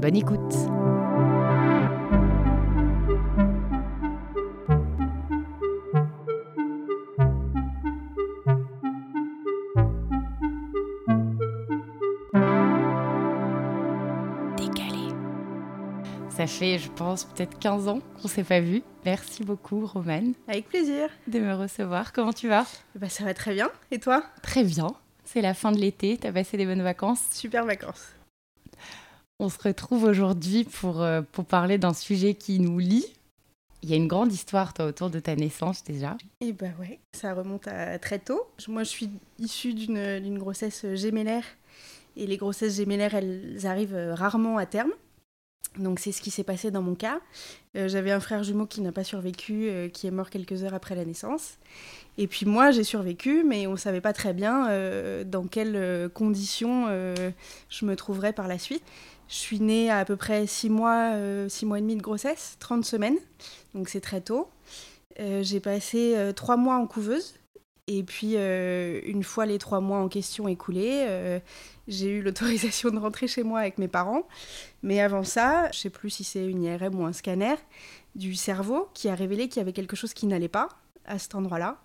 Bonne écoute Décalé. Ça fait, je pense, peut-être 15 ans qu'on s'est pas vu. Merci beaucoup, Romane, Avec plaisir. de me recevoir. Comment tu vas? Bah, ça va très bien. Et toi? Très bien. C'est la fin de l'été. T'as passé des bonnes vacances? Super vacances. On se retrouve aujourd'hui pour, euh, pour parler d'un sujet qui nous lie. Il y a une grande histoire, toi, autour de ta naissance déjà. Et bah ouais, ça remonte à très tôt. Moi, je suis issue d'une grossesse gémellaire. Et les grossesses gémellaires, elles arrivent euh, rarement à terme. Donc c'est ce qui s'est passé dans mon cas. Euh, J'avais un frère jumeau qui n'a pas survécu, qui est mort quelques heures après la naissance. Et puis moi, j'ai survécu, mais on ne savait pas très bien dans quelles conditions je me trouverais par la suite. Je suis née à à peu près 6 mois, 6 mois et demi de grossesse, 30 semaines, donc c'est très tôt. Euh, j'ai passé 3 mois en couveuse. Et puis, euh, une fois les 3 mois en question écoulés, euh, j'ai eu l'autorisation de rentrer chez moi avec mes parents. Mais avant ça, je sais plus si c'est une IRM ou un scanner du cerveau qui a révélé qu'il y avait quelque chose qui n'allait pas à cet endroit-là,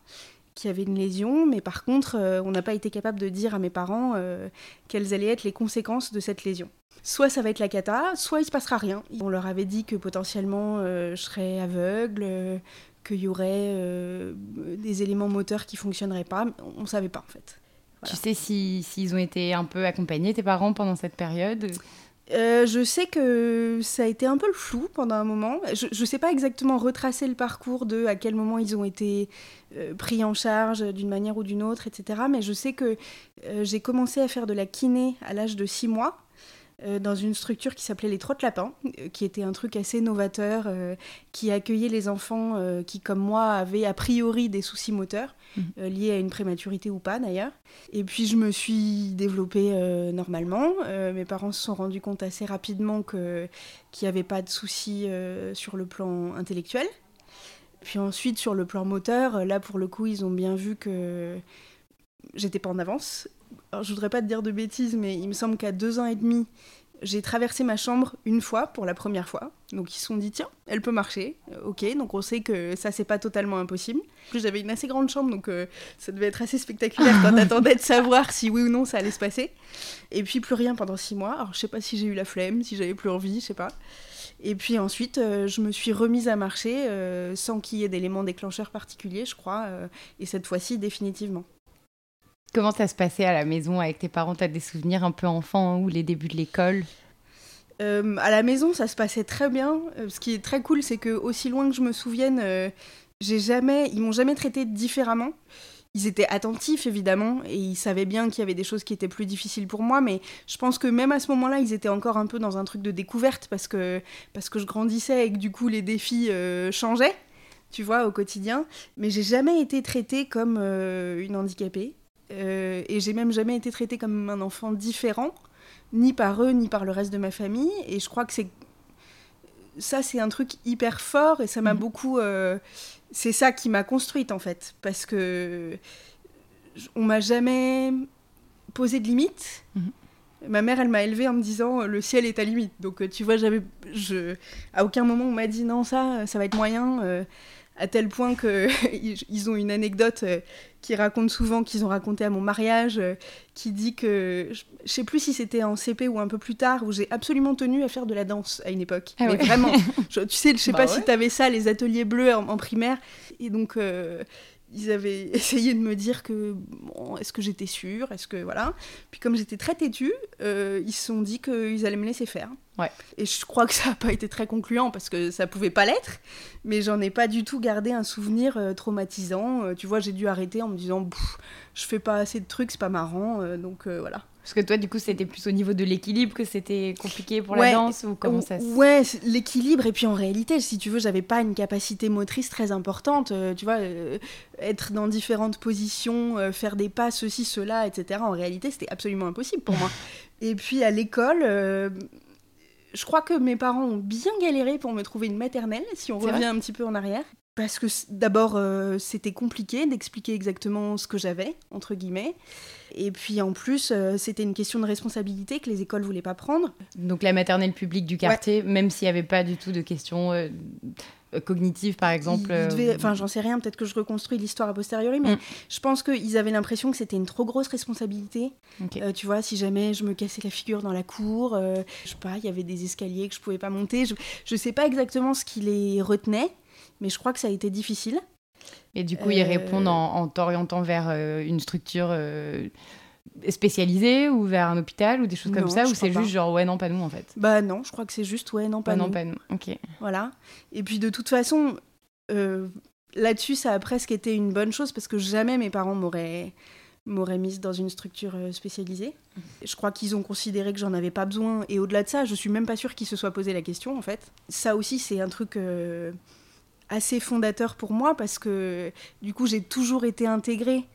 qu'il y avait une lésion, mais par contre, euh, on n'a pas été capable de dire à mes parents euh, quelles allaient être les conséquences de cette lésion. Soit ça va être la cata, soit il se passera rien. On leur avait dit que potentiellement euh, je serais aveugle, euh, qu'il y aurait euh, des éléments moteurs qui fonctionneraient pas. On ne savait pas en fait. Voilà. Tu sais si- s'ils ont été un peu accompagnés, tes parents, pendant cette période? Euh, je sais que ça a été un peu le flou pendant un moment. Je ne sais pas exactement retracer le parcours de à quel moment ils ont été euh, pris en charge d'une manière ou d'une autre, etc. Mais je sais que euh, j'ai commencé à faire de la kiné à l'âge de 6 mois. Euh, dans une structure qui s'appelait les Trottes Lapins, euh, qui était un truc assez novateur, euh, qui accueillait les enfants euh, qui, comme moi, avaient a priori des soucis moteurs, Mhm. euh, liés à une prématurité ou pas d'ailleurs. Et puis je me suis développée normalement. Mes parents se sont rendus compte assez rapidement que- qu'il n'y avait pas de soucis sur le plan intellectuel. Puis ensuite, sur le plan moteur, là pour le coup, ils ont bien vu que j'étais pas en avance. Alors, je voudrais pas te dire de bêtises, mais il me semble qu'à deux ans et demi, j'ai traversé ma chambre une fois pour la première fois. Donc ils se sont dit tiens, elle peut marcher. Euh, ok, donc on sait que ça c'est pas totalement impossible. En plus j'avais une assez grande chambre, donc euh, ça devait être assez spectaculaire quand t'attendais de savoir si oui ou non ça allait se passer. Et puis plus rien pendant six mois. Alors je sais pas si j'ai eu la flemme, si j'avais plus envie, je sais pas. Et puis ensuite, euh, je me suis remise à marcher sans qu'il y ait d'éléments déclencheurs particuliers, je crois. et cette fois-ci, définitivement. Comment ça se passait à la maison avec tes parents? T'as des souvenirs un peu enfants ou les débuts de l'école? Euh, à la maison, ça se passait très bien. Euh, ce qui est très cool, c'est que aussi loin que je me souvienne, euh, j'ai jamais, ils m'ont jamais traité différemment. Ils étaient attentifs évidemment et ils savaient bien qu'il y avait des choses qui étaient plus difficiles pour moi, mais je pense que même à ce moment-là, ils étaient encore un peu dans un truc de découverte parce que parce que je grandissais et que du coup les défis changeaient, tu vois, au quotidien. Mais j'ai jamais été traitée comme une handicapée Euh, et j'ai même jamais été traitée comme un enfant différent ni par eux, ni par le reste de ma famille. Et je crois que c'est. Ça, c'est un truc hyper fort et ça m'a Mhm. beaucoup. euh, C'est ça qui m'a construite, en fait. Parce que. On m'a jamais posé de limite. Mhm. Ma mère, elle m'a élevée en me disant euh, le ciel est ta limite. Donc, tu vois, j'avais. Je... À aucun moment, on m'a dit non, ça, ça va être moyen. euh, à tel point que ils- ils ont une anecdote euh, qui raconte souvent qu'ils ont raconté à mon mariage, euh, qui dit que je sais plus si c'était en CP ou un peu plus tard où j'ai absolument tenu à faire de la danse à une époque. Ah Mais ouais. vraiment, je- tu sais, je sais Bah pas ouais. si t'avais ça les ateliers bleus en, en primaire et donc euh, ils avaient essayé de me dire que bon, est-ce que j'étais sûre, est-ce que voilà. Puis comme j'étais très têtue, euh, ils se sont dit qu'ils allaient me laisser faire. Ouais. Et je crois que ça n'a pas été très concluant parce que ça pouvait pas l'être, mais j'en ai pas du tout gardé un souvenir euh, traumatisant. Euh, tu vois, j'ai dû arrêter en me disant, je fais pas assez de trucs, c'est pas marrant, donc voilà. Parce que toi, du coup, c'était plus au niveau de l'équilibre que c'était compliqué pour Ouais. la danse ou comment ça se... Ouais, l'équilibre. Et puis en réalité, si tu veux, j'avais pas une capacité motrice très importante. euh, tu vois, euh, être dans différentes positions, euh, faire des pas, ceci, cela, etc. En réalité, c'était absolument impossible pour moi. Et puis à l'école. je crois que mes parents ont bien galéré pour me trouver une maternelle, si on revient un petit peu en arrière. Parce que d'abord, euh, c'était compliqué d'expliquer exactement ce que j'avais, entre guillemets. Et puis en plus, euh, c'était une question de responsabilité que les écoles voulaient pas prendre. Donc la maternelle publique du quartier, même s'il n'y avait pas du tout de questions euh, cognitives, par exemple. Enfin, j'en sais rien, peut-être que je reconstruis l'histoire a posteriori, mais Mm. je pense qu'ils avaient l'impression que c'était une trop grosse responsabilité. tu vois, si jamais je me cassais la figure dans la cour, je sais pas, il y avait des escaliers que je pouvais pas monter. Je, je sais pas exactement ce qui les retenait, mais je crois que ça a été difficile. Et du coup, ils euh, répondent en, en t'orientant vers euh, une structure euh, spécialisée ou vers un hôpital ou des choses comme Non, ça, ou c'est juste genre ouais, non, pas nous en fait. Bah non, je crois que c'est juste, ouais, non, pas non, nous. pas nous. Ok. Voilà. Et puis de toute façon, euh, là-dessus, ça a presque été une bonne chose parce que jamais mes parents m'auraient mise dans une structure spécialisée. Je crois qu'ils ont considéré que j'en avais pas besoin. Et au-delà de ça, je suis même pas sûre qu'ils se soient posé la question, en fait. Ça aussi, c'est un truc euh, assez fondateur pour moi parce que du coup, j'ai toujours été intégrée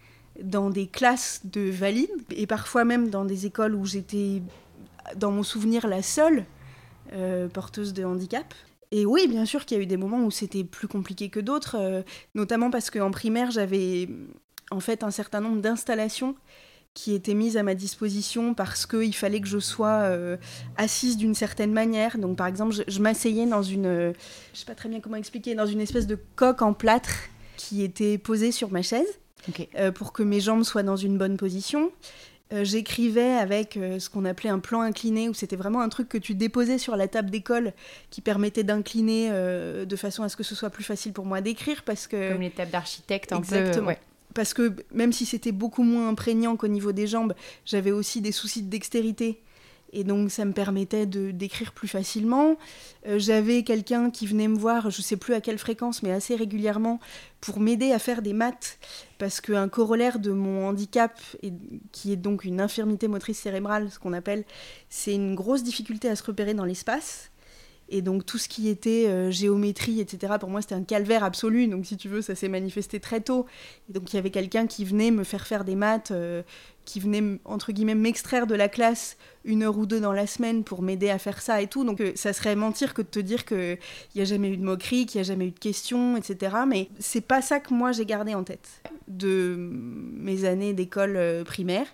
dans des classes de valides et parfois même dans des écoles où j'étais, dans mon souvenir, la seule euh, porteuse de handicap. Et oui, bien sûr qu'il y a eu des moments où c'était plus compliqué que d'autres, euh, notamment parce qu'en primaire, j'avais en fait un certain nombre d'installations qui étaient mises à ma disposition parce qu'il fallait que je sois euh, assise d'une certaine manière. Donc par exemple, je, je m'asseyais dans une, euh, je sais pas très bien comment expliquer, dans une espèce de coque en plâtre qui était posée sur ma chaise euh, pour que mes jambes soient dans une bonne position. Euh, J'écrivais avec ce qu'on appelait un plan incliné, où c'était vraiment un truc que tu déposais sur la table d'école qui permettait d'incliner de façon à ce que ce soit plus facile pour moi d'écrire, parce que Comme les tables d'architecte un Exactement. peu. Ouais. Parce que même si c'était beaucoup moins imprégnant qu'au niveau des jambes, j'avais aussi des soucis de dextérité. Et donc ça me permettait d'écrire plus facilement. Euh, j'avais quelqu'un qui venait me voir, je sais plus à quelle fréquence, mais assez régulièrement, pour m'aider à faire des maths. Parce qu'un corollaire de mon handicap, qui est donc une infirmité motrice cérébrale, ce qu'on appelle, c'est une grosse difficulté à se repérer dans l'espace. Et donc tout ce qui était euh, géométrie, etc., pour moi c'était un calvaire absolu. Donc si tu veux, ça s'est manifesté très tôt. Et donc il y avait quelqu'un qui venait me faire faire des maths, euh, qui venait entre guillemets m'extraire de la classe une heure ou deux dans la semaine pour m'aider à faire ça et tout. Donc euh, ça serait mentir que de te dire qu'il n'y a jamais eu de moquerie, qu'il n'y a jamais eu de questions, etc. Mais c'est pas ça que moi j'ai gardé en tête de mes années d'école primaire.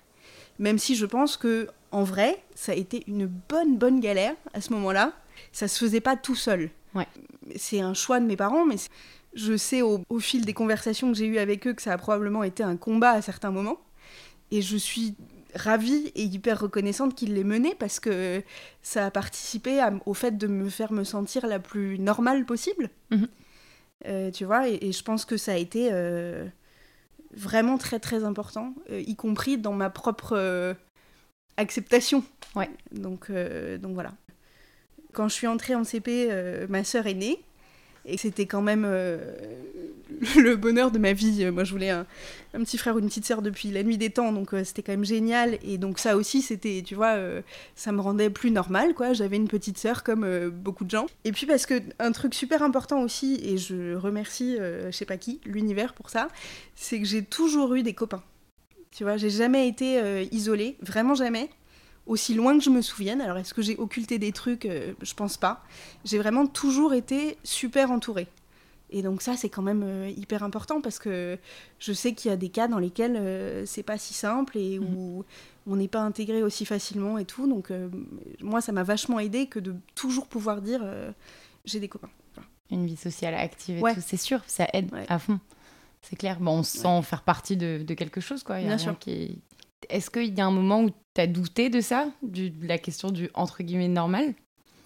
Même si je pense que en vrai, ça a été une bonne bonne galère à ce moment-là. Ça se faisait pas tout seul. Ouais. C'est un choix de mes parents, mais je sais au, au fil des conversations que j'ai eues avec eux que ça a probablement été un combat à certains moments. Et je suis ravie et hyper reconnaissante qu'ils l'aient mené parce que ça a participé à- au fait de me faire me sentir la plus normale possible. Mhm. Euh, tu vois, et, et je pense que ça a été euh, vraiment très très important, euh, y compris dans ma propre acceptation. Ouais. Donc, donc voilà. Quand je suis entrée en CP, euh, ma sœur est née. Et c'était quand même euh, le bonheur de ma vie. Moi, je voulais un, petit frère ou une petite sœur depuis la nuit des temps, donc euh, c'était quand même génial. Et donc ça aussi, c'était, tu vois, ça me rendait plus normal, quoi. J'avais une petite sœur comme beaucoup de gens. Et puis parce que un truc super important aussi, et je remercie, je sais pas qui, l'univers pour ça, c'est que j'ai toujours eu des copains. Tu vois, j'ai jamais été isolée, vraiment jamais. Aussi loin que je me souvienne. Alors, est-ce que j'ai occulté des trucs? Euh, Je pense pas. J'ai vraiment toujours été super entourée. Et donc ça, c'est quand même euh, hyper important parce que je sais qu'il y a des cas dans lesquels euh, c'est pas si simple et où on n'est pas intégré aussi facilement et tout. Donc euh, moi, ça m'a vachement aidé que de toujours pouvoir dire euh, j'ai des copains. Voilà. Une vie sociale active et Ouais. tout, c'est sûr, ça aide Ouais. à fond. C'est clair. Bon, on se sent faire partie de, de quelque chose, quoi. Il y a Bien rien sûr. qui- Est-ce qu'il y a un moment où tu as douté de ça, du- de la question du entre guillemets normal?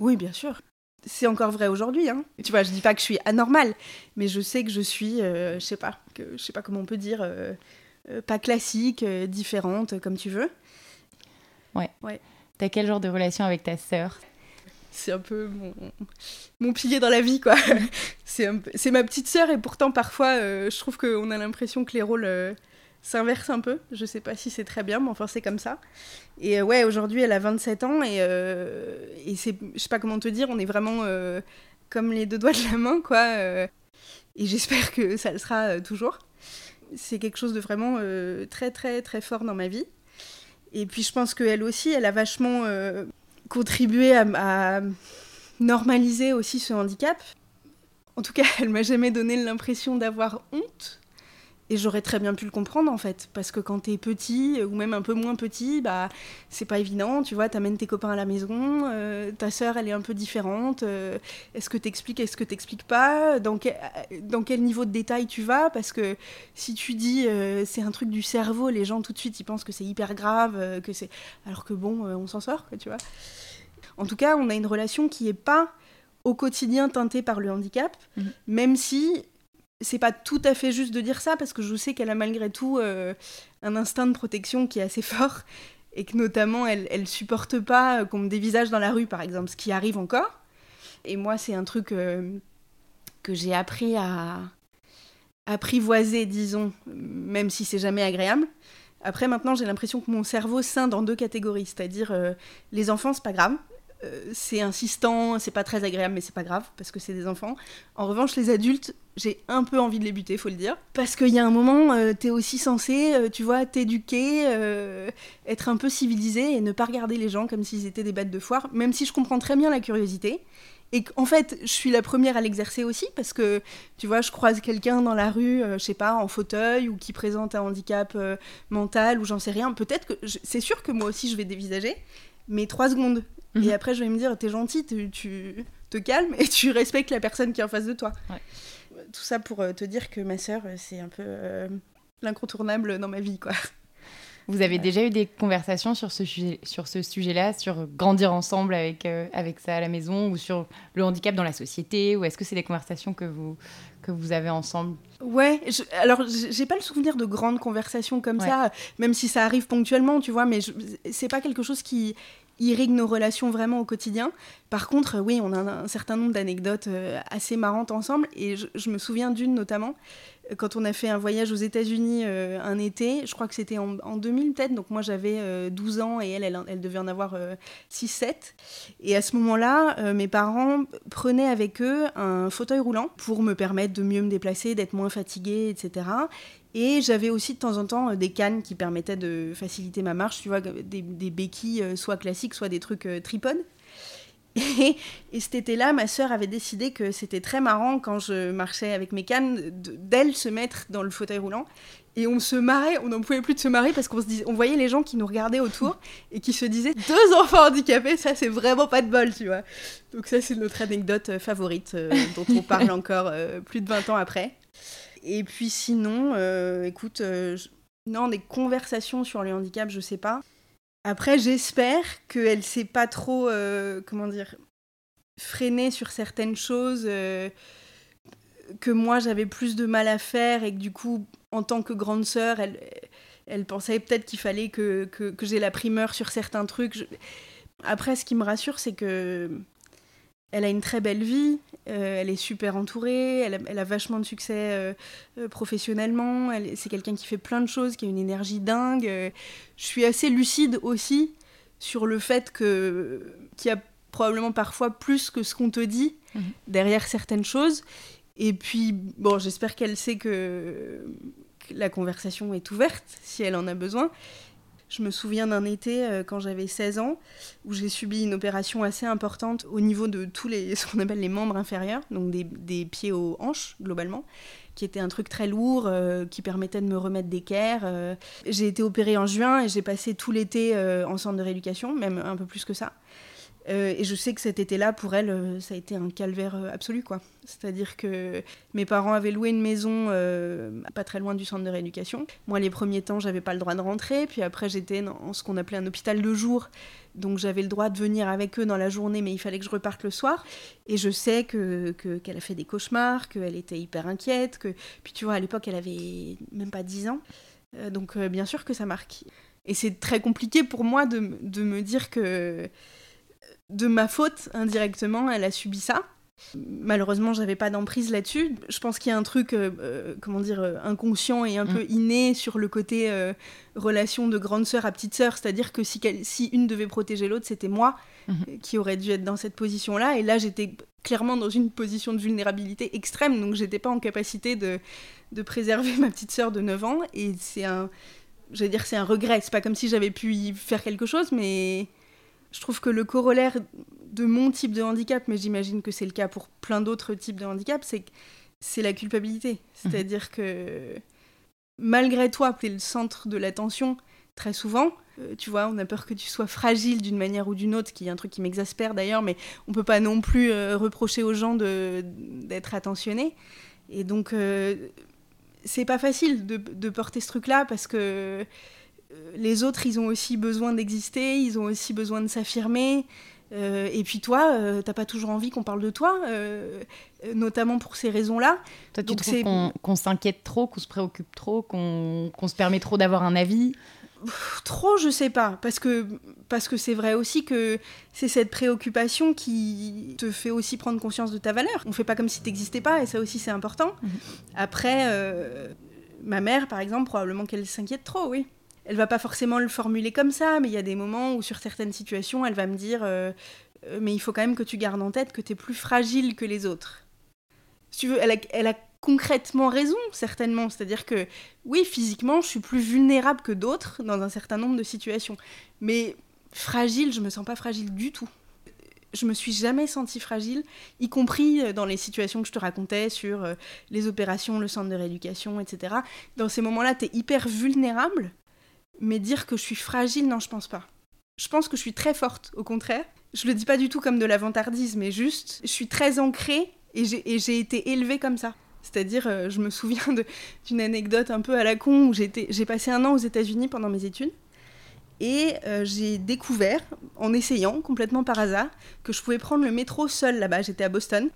Oui, bien sûr. c'est encore vrai aujourd'hui. Hein. Tu vois, je dis pas que je suis anormale, mais je sais que je suis, je sais pas, que je sais pas comment on peut dire, pas classique, différente, comme tu veux. Ouais. ouais. T'as quel genre de relation avec ta sœur? C'est un peu mon, mon, pilier dans la vie, quoi. c'est ma petite sœur et pourtant, parfois, euh, je trouve qu'on a l'impression que les rôles euh, s'inversent un peu. Je sais pas si c'est très bien, mais enfin, c'est comme ça. Et euh, ouais, aujourd'hui, elle a 27 ans et, et c'est, je sais pas comment te dire, on est vraiment comme les deux doigts de la main, quoi. et j'espère que ça le sera toujours. C'est quelque chose de vraiment très, très, très fort dans ma vie. Et puis, je pense qu'elle aussi, elle a vachement contribuer à, normaliser aussi ce handicap. En tout cas, elle m'a jamais donné l'impression d'avoir honte. Et j'aurais très bien pu le comprendre en fait, parce que quand t'es petit, ou même un peu moins petit, bah c'est pas évident, tu vois, t'amènes tes copains à la maison, euh, ta sœur elle est un peu différente, euh, est-ce que t'expliques, est-ce que t'expliques pas, dans, dans quel niveau de détail tu vas, parce que si tu dis euh, c'est un truc du cerveau, les gens tout de suite ils pensent que c'est hyper grave, que c'est... Alors que bon, on s'en sort, tu vois. En tout cas, on a une relation qui est pas au quotidien teintée par le handicap, mhm. même si c'est pas tout à fait juste de dire ça parce que je sais qu'elle a malgré tout euh, un instinct de protection qui est assez fort et que notamment elle, elle supporte pas euh, qu'on me dévisage dans la rue par exemple, ce qui arrive encore. Et moi c'est un truc euh, que j'ai appris à apprivoiser, disons, même si c'est jamais agréable. Après maintenant j'ai l'impression que mon cerveau scinde en deux catégories, c'est-à-dire les enfants c'est pas grave, c'est insistant, c'est pas très agréable, mais c'est pas grave parce que c'est des enfants. En revanche, les adultes, j'ai un peu envie de les buter, faut le dire. Parce qu'il y a un moment, euh, t'es aussi censé, euh, tu vois, t'éduquer, euh, être un peu civilisé et ne pas regarder les gens comme s'ils étaient des bêtes de foire, même si je comprends très bien la curiosité. Et qu'en fait, je suis la première à l'exercer aussi parce que, tu vois, je croise quelqu'un dans la rue, je sais pas, en fauteuil ou qui présente un handicap mental ou j'en sais rien. Peut-être que c'est sûr que moi aussi je vais dévisager, mais trois secondes. Et mhm. après, je vais me dire, t'es gentil, tu, te calmes et tu respectes la personne qui est en face de toi. Tout ça pour euh, te dire que ma sœur, euh, c'est un peu euh, l'incontournable dans ma vie, quoi. Vous avez déjà eu des conversations sur ce, sujet, sur ce sujet-là, sur grandir ensemble avec, avec ça à la maison, ou sur le handicap dans la société, ou est-ce que c'est des conversations que vous, que vous avez ensemble Ouais, je, alors j'ai pas le souvenir de grandes conversations comme ça, même si ça arrive ponctuellement, tu vois, mais c'est pas quelque chose qui irrigue nos relations vraiment au quotidien. Par contre, oui, on a un, certain nombre d'anecdotes euh, assez marrantes ensemble. Et je, me souviens d'une notamment, quand on a fait un voyage aux États-Unis euh, un été, je crois que c'était en, 2000 peut-être, donc moi j'avais 12 ans et elle, elle, devait en avoir 6-7. Et à ce moment-là, mes parents prenaient avec eux un fauteuil roulant pour me permettre de mieux me déplacer, d'être moins fatiguée, etc. Et j'avais aussi de temps en temps euh, des cannes qui permettaient de faciliter ma marche, tu vois, des, béquilles euh, soit classiques, soit des trucs euh, tripodes. Et, et, cet été-là, ma sœur avait décidé que c'était très marrant quand je marchais avec mes cannes d'elle se mettre dans le fauteuil roulant. Et on se marrait, on n'en pouvait plus de se marrer parce qu'on se disait, on voyait les gens qui nous regardaient autour et qui se disaient deux enfants handicapés, ça c'est vraiment pas de bol, tu vois. Donc ça c'est notre anecdote favorite dont on parle encore plus de 20 ans après. Et puis sinon, euh, écoute, euh, non, des conversations sur le handicap, je sais pas. Après, j'espère qu'elle s'est pas trop, euh, comment dire, freinée sur certaines choses que moi j'avais plus de mal à faire et que du coup, en tant que grande sœur, elle, pensait peut-être qu'il fallait que j'ai la primeur sur certains trucs. Après, ce qui me rassure, c'est que elle a une très belle vie, euh, elle est super entourée, elle a, vachement de succès euh, euh, professionnellement, c'est quelqu'un qui fait plein de choses, qui a une énergie dingue. je suis assez lucide aussi sur le fait que qu'il y a probablement parfois plus que ce qu'on te dit mhm. derrière certaines choses. Et puis, bon, j'espère qu'elle sait que la conversation est ouverte si elle en a besoin. Je me souviens d'un été euh, quand j'avais 16 ans où j'ai subi une opération assez importante au niveau de tous les ce qu'on appelle les membres inférieurs, donc des, pieds aux hanches globalement, qui était un truc très lourd euh, qui permettait de me remettre d'équerre. Euh. J'ai été opérée en juin et j'ai passé tout l'été en centre de rééducation, même un peu plus que ça. Euh, et je sais que cet été-là, pour elle, euh, ça a été un calvaire euh, absolu, quoi. C'est-à-dire que mes parents avaient loué une maison pas très loin du centre de rééducation. Moi, les premiers temps, j'avais pas le droit de rentrer. Puis après, j'étais dans ce qu'on appelait un hôpital de jour. Donc j'avais le droit de venir avec eux dans la journée, mais il fallait que je reparte le soir. Et je sais que qu'elle a fait des cauchemars, qu'elle était hyper inquiète. Que... Puis tu vois, à l'époque, elle avait même pas 10 ans. donc bien sûr que ça marque. Et c'est très compliqué pour moi de, de me dire que de ma faute, indirectement, elle a subi ça. Malheureusement, j'avais pas d'emprise là-dessus. Je pense qu'il y a un truc, euh, euh, comment dire, euh, inconscient et un peu mm. inné sur le côté relation de grande sœur à petite sœur. C'est-à-dire que si, si, une devait protéger l'autre, c'était moi mm-hmm. qui aurais dû être dans cette position-là. Et là, j'étais clairement dans une position de vulnérabilité extrême, donc j'étais pas en capacité de, de préserver ma petite sœur de 9 ans. Et c'est un, j'allais dire, c'est un regret. C'est pas comme si j'avais pu y faire quelque chose, mais je trouve que le corollaire de mon type de handicap, mais j'imagine que c'est le cas pour plein d'autres types de handicap, c'est c'est la culpabilité. Mhm. C'est-à-dire que malgré toi, tu es le centre de l'attention très souvent. Euh, tu vois, on a peur que tu sois fragile d'une manière ou d'une autre, qui est un truc qui m'exaspère d'ailleurs, mais on peut pas non plus euh, reprocher aux gens d'être attentionnés. Et donc, euh, c'est pas facile de, de porter ce truc-là parce que les autres, ils ont aussi besoin d'exister, ils ont aussi besoin de s'affirmer. Euh, et puis toi, euh, t'as pas toujours envie qu'on parle de toi, notamment pour ces raisons-là. Toi, tu trouves qu'on s'inquiète trop, qu'on se préoccupe trop, qu'on se permet trop d'avoir un avis? Trop, je sais pas, parce que parce que c'est vrai aussi que c'est cette préoccupation qui te fait aussi prendre conscience de ta valeur. On fait pas comme si t'existais pas, et ça aussi c'est important. Mhm. Après, ma mère, par exemple, probablement qu'elle s'inquiète trop, oui elle va pas forcément le formuler comme ça, mais il y a des moments où sur certaines situations, elle va me dire euh, euh, mais il faut quand même que tu gardes en tête que tu es plus fragile que les autres. Si tu veux, elle a, concrètement raison, certainement. C'est-à-dire que oui, physiquement, je suis plus vulnérable que d'autres dans un certain nombre de situations. Mais fragile, je me sens pas fragile du tout. Je me suis jamais sentie fragile, y compris euh, dans les situations que je te racontais sur les opérations, le centre de rééducation, etc. Dans ces moments-là, tu es hyper vulnérable mais dire que je suis fragile, non, je pense pas. Je pense que je suis très forte, au contraire. Je le dis pas du tout comme de l'avantardisme, mais juste, je suis très ancrée et j'ai été élevée comme ça. C'est-à-dire, euh, je me souviens d'une anecdote un peu à la con où j'ai passé un an aux États-Unis pendant mes études. Et euh, j'ai découvert, en essayant complètement par hasard, que je pouvais prendre le métro seule là-bas. J'étais à Boston.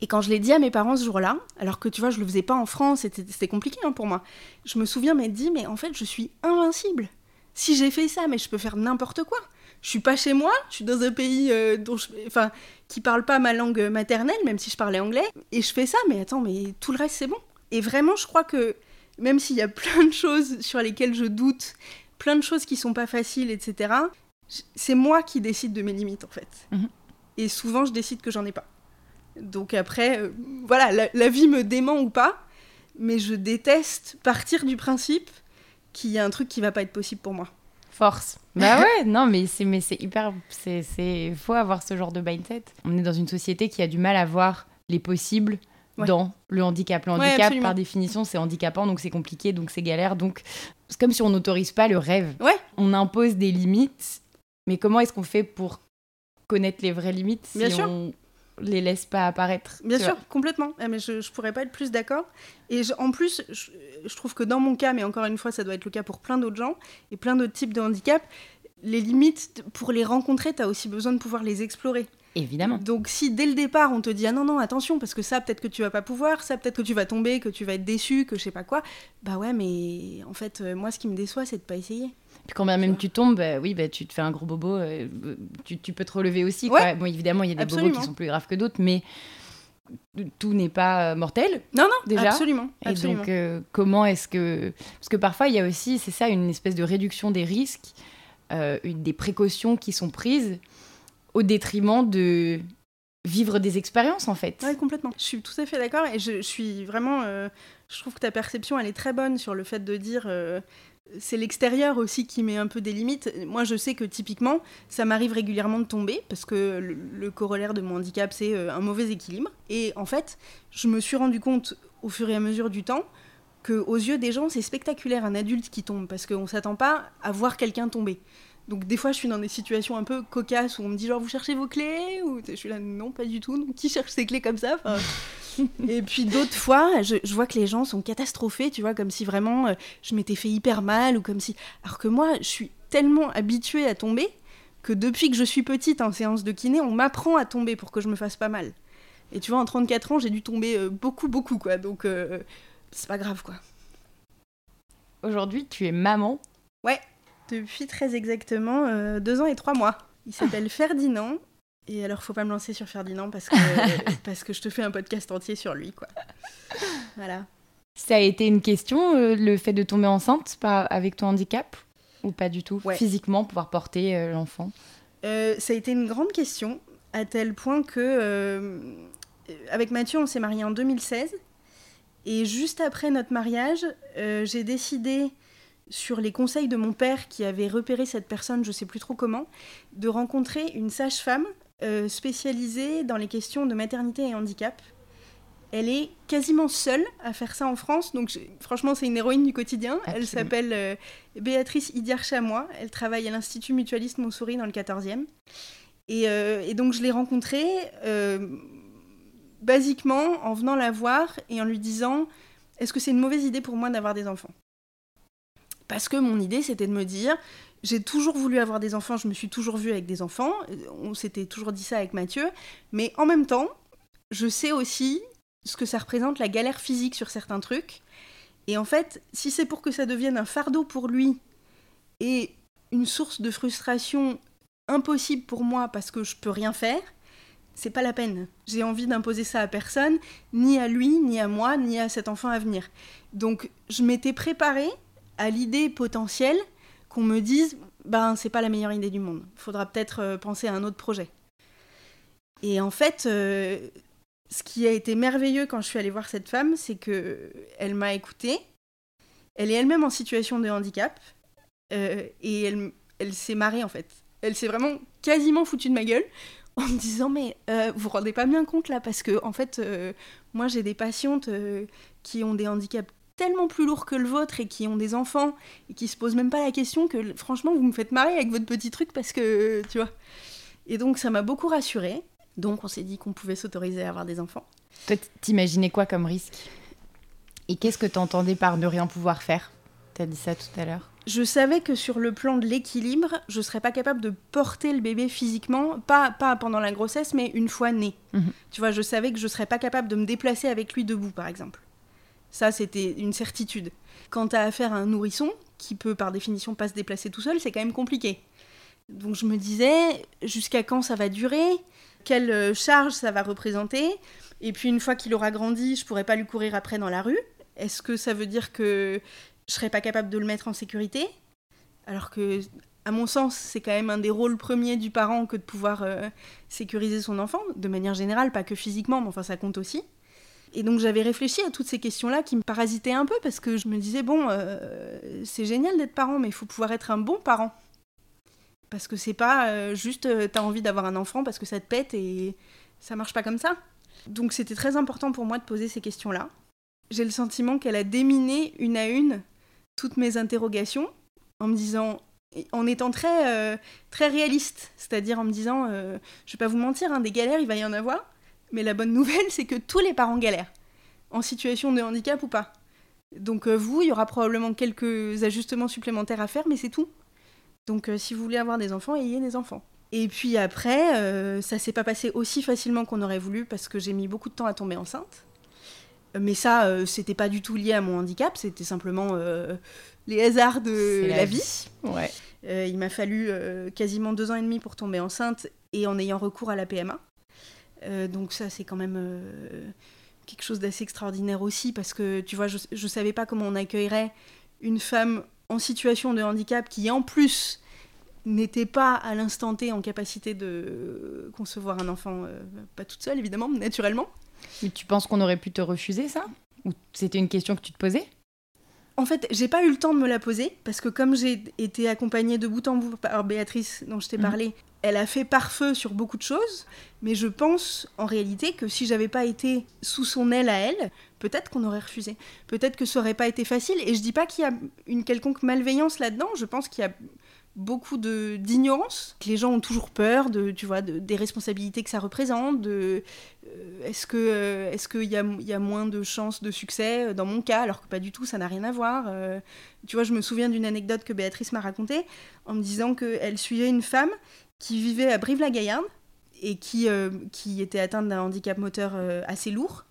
Et quand je l'ai dit à mes parents ce jour-là, alors que tu vois, je le faisais pas en France, c'était compliqué hein, pour moi, je me souviens m'être dit, mais en fait, je suis invincible. Si j'ai fait ça, mais je peux faire n'importe quoi. Je suis pas chez moi, je suis dans un pays euh, dont je, enfin, qui parle pas ma langue maternelle, même si je parlais anglais, et je fais ça, mais attends, mais tout le reste c'est bon. Et vraiment, je crois que même s'il y a plein de choses sur lesquelles je doute, plein de choses qui sont pas faciles, etc., c'est moi qui décide de mes limites en fait. Mhm. Et souvent, je décide que j'en ai pas. Donc après, euh, voilà, la, vie me dément ou pas, mais je déteste partir du principe qu'il y a un truc qui va pas être possible pour moi. Force. Bah ouais, non, mais c'est mais c'est hyper, c'est faut avoir ce genre de mindset. On est dans une société qui a du mal à voir les possibles dans le handicap. Le handicap, par définition, c'est handicapant, donc c'est compliqué, donc c'est galère, donc c'est comme si on n'autorise pas le rêve. Ouais. On impose des limites, mais comment est-ce qu'on fait pour connaître les vraies limites Bien sûr les laisse pas apparaître. Bien sûr, complètement. Ah, mais je, je pourrais pas être plus d'accord. Et en plus, je, trouve que dans mon cas, mais encore une fois, ça doit être le cas pour plein d'autres gens et plein d'autres types de handicap, les limites, pour les rencontrer, tu as aussi besoin de pouvoir les explorer. Évidemment. Donc si dès le départ on te dit ah non non attention parce que ça peut-être que tu vas pas pouvoir, ça peut-être que tu vas tomber, que tu vas être déçu, que je sais pas quoi, bah ouais mais en fait euh, moi ce qui me déçoit c'est de pas essayer. Puis quand même tu tombes, bah, oui, bah, tu te fais un gros bobo, euh, tu, tu, peux te relever aussi. Quoi. Bon, évidemment, il y a des bobos qui sont plus graves que d'autres, mais tout n'est pas euh, mortel. Non, non, déjà. Absolument. Et donc, euh, comment est-ce que. Parce que parfois, il y a aussi, c'est ça, une espèce de réduction des risques, une, des précautions qui sont prises au détriment de vivre des expériences, en fait. Oui, complètement. Je suis tout à fait d'accord et je, je suis vraiment. je trouve que ta perception, elle est très bonne sur le fait de dire c'est l'extérieur aussi qui met un peu des limites. Moi, je sais que typiquement, ça m'arrive régulièrement de tomber parce que le, corollaire de mon handicap, c'est euh, un mauvais équilibre. Et en fait, je me suis rendu compte au fur et à mesure du temps que aux yeux des gens, c'est spectaculaire un adulte qui tombe parce qu'on ne s'attend pas à voir quelqu'un tomber. Donc des fois, je suis dans des situations un peu cocasses où on me dit genre vous cherchez vos clés ou je suis là non pas du tout. Donc qui cherche ses clés comme ça Et puis d'autres fois, je, vois que les gens sont catastrophés, tu vois, comme si vraiment euh, je m'étais fait hyper mal ou comme si. Alors que moi, je suis tellement habituée à tomber que depuis que je suis petite en séance de kiné, on m'apprend à tomber pour que je me fasse pas mal. Et tu vois, en 34 ans, j'ai dû tomber euh, beaucoup, beaucoup, quoi. Donc, euh, c'est pas grave, quoi. Aujourd'hui, tu es maman Ouais, depuis très exactement euh, deux ans et trois mois. Il s'appelle Ferdinand. Et alors, faut pas me lancer sur Ferdinand parce que, parce que je te fais un podcast entier sur lui, quoi. Voilà. Ça a été une question, le fait de tomber enceinte avec ton handicap Ou pas du tout Physiquement, pouvoir porter l'enfant? Ça a été une grande question, à tel point que avec Mathieu, on s'est marié en 2016. Et juste après notre mariage, euh, j'ai décidé, sur les conseils de mon père qui avait repéré cette personne, je ne sais plus trop comment, de rencontrer une sage-femme euh, spécialisée dans les questions de maternité et handicap. Elle est quasiment seule à faire ça en France, donc franchement c'est une héroïne du quotidien. Elle s'appelle euh, Béatrice Idiar-Chamois, elle travaille à l'Institut Mutualiste Montsouris dans le 14e. Et, et donc je l'ai rencontrée basiquement en venant la voir et en lui disant est-ce que c'est une mauvaise idée pour moi d'avoir des enfants? Parce que mon idée c'était de me dire j'ai toujours voulu avoir des enfants, je me suis toujours vue avec des enfants, on s'était toujours dit ça avec Mathieu, mais en même temps, je sais aussi ce que ça représente la galère physique sur certains trucs. Et en fait, si c'est pour que ça devienne un fardeau pour lui et une source de frustration impossible pour moi parce que je peux rien faire, c'est pas la peine. J'ai envie d'imposer ça à personne, ni à lui, ni à moi, ni à cet enfant à venir. Donc je m'étais préparée à l'idée potentielle qu'on me dise ben c'est pas la meilleure idée du monde. Faudra peut-être euh, penser à un autre projet. Et en fait, euh, ce qui a été merveilleux quand je suis allée voir cette femme, c'est que elle m'a écoutée. Elle est elle-même en situation de handicap euh, et elle, elle s'est marrée en fait. Elle s'est vraiment quasiment foutue de ma gueule en me disant mais vous vous rendez pas bien compte là parce que en fait moi j'ai des patientes qui ont des handicaps tellement plus lourds que le vôtre et qui ont des enfants et qui se posent même pas la question que franchement vous me faites marrer avec votre petit truc parce que tu vois et donc ça m'a beaucoup rassurée donc on s'est dit qu'on pouvait s'autoriser à avoir des enfants toi t'imaginais quoi comme risque? Et qu'est-ce que t'entendais par ne rien pouvoir faire? T'as dit ça tout à l'heure je savais que sur le plan de l'équilibre, je serais pas capable de porter le bébé physiquement, pas, pas pendant la grossesse, mais une fois né. Mhm. Tu vois, je savais que je serais pas capable de me déplacer avec lui debout, par exemple. Ça, c'était une certitude. Quand tu as affaire à un nourrisson, qui peut par définition pas se déplacer tout seul, c'est quand même compliqué. Donc je me disais, jusqu'à quand ça va durer? Quelle euh, charge ça va représenter? Et puis une fois qu'il aura grandi, je pourrais pas lui courir après dans la rue. Est-ce que ça veut dire que je serais pas capable de le mettre en sécurité? Alors que, à mon sens, c'est quand même un des rôles premiers du parent que de pouvoir euh, sécuriser son enfant, de manière générale, pas que physiquement, mais enfin ça compte aussi. Et donc j'avais réfléchi à toutes ces questions-là qui me parasitaient un peu parce que je me disais, bon, euh, c'est génial d'être parent, mais il faut pouvoir être un bon parent. Parce que c'est pas euh, juste t'as envie d'avoir un enfant parce que ça te pète et ça marche pas comme ça. Donc c'était très important pour moi de poser ces questions-là. J'ai le sentiment qu'elle a déminé une à une toutes mes interrogations en me disant, en étant très, euh, très réaliste, c'est-à-dire en me disant, euh, je vais pas vous mentir, hein, des galères, il va y en avoir, mais la bonne nouvelle, c'est que tous les parents galèrent, en situation de handicap ou pas. Donc euh, vous, il y aura probablement quelques ajustements supplémentaires à faire, mais c'est tout. Donc si vous voulez avoir des enfants, ayez des enfants. Et puis après, ça s'est pas passé aussi facilement qu'on aurait voulu parce que j'ai mis beaucoup de temps à tomber enceinte. Mais ça, euh, c'était pas du tout lié à mon handicap, c'était simplement euh, les hasards de la, vie. Ouais. Euh, il m'a fallu quasiment deux ans et demi pour tomber enceinte et en ayant recours à la PMA. Donc ça, c'est quand même quelque chose d'assez extraordinaire aussi parce que, tu vois, je, je savais pas comment on accueillerait une femme en situation de handicap qui, en plus, n'était pas à l'instant T en capacité de concevoir un enfant, pas toute seule évidemment, naturellement. Mais tu penses qu'on aurait pu te refuser ça? Ou c'était une question que tu te posais? En fait, j'ai pas eu le temps de me la poser parce que comme j'ai été accompagnée de bout en bout par Béatrice dont je t'ai mhm. parlé, elle a fait par feu sur beaucoup de choses, mais je pense en réalité que si j'avais pas été sous son aile à elle, peut-être qu'on aurait refusé. Peut-être que ça aurait pas été facile et je dis pas qu'il y a une quelconque malveillance là-dedans, je pense qu'il y a beaucoup d'ignorance, que les gens ont toujours peur de, tu vois, des responsabilités que ça représente, de euh, est-ce que euh, est-ce qu'il y a, y a moins de chances de succès euh, dans mon cas, alors que pas du tout, ça n'a rien à voir. tu vois, je me souviens d'une anecdote que Béatrice m'a racontée en me disant qu'elle suivait une femme qui vivait à Brive-la-Gaillarde et qui, qui était atteinte d'un handicap moteur assez lourd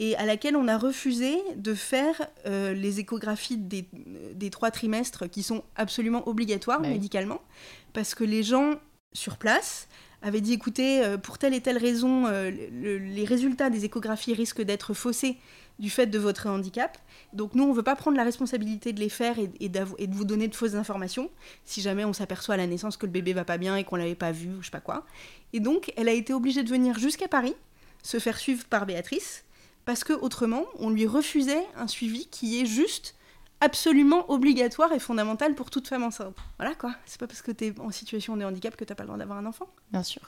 et à laquelle on a refusé de faire euh, les échographies des, des, trois trimestres qui sont absolument obligatoires médicalement, parce que les gens sur place avaient dit écoutez, euh, pour telle et telle raison, euh, les résultats des échographies risquent d'être faussés du fait de votre handicap. Donc nous, on ne veut pas prendre la responsabilité de les faire et, de vous donner de fausses informations, si jamais on s'aperçoit à la naissance que le bébé va pas bien et qu'on l'avait pas vu ou je sais pas quoi. Et donc, elle a été obligée de venir jusqu'à Paris, se faire suivre par Béatrice, parce que autrement, on lui refusait un suivi qui est juste absolument obligatoire et fondamental pour toute femme enceinte. Voilà quoi, c'est pas parce que tu es en situation de handicap que t'as pas le droit d'avoir un enfant. Bien sûr.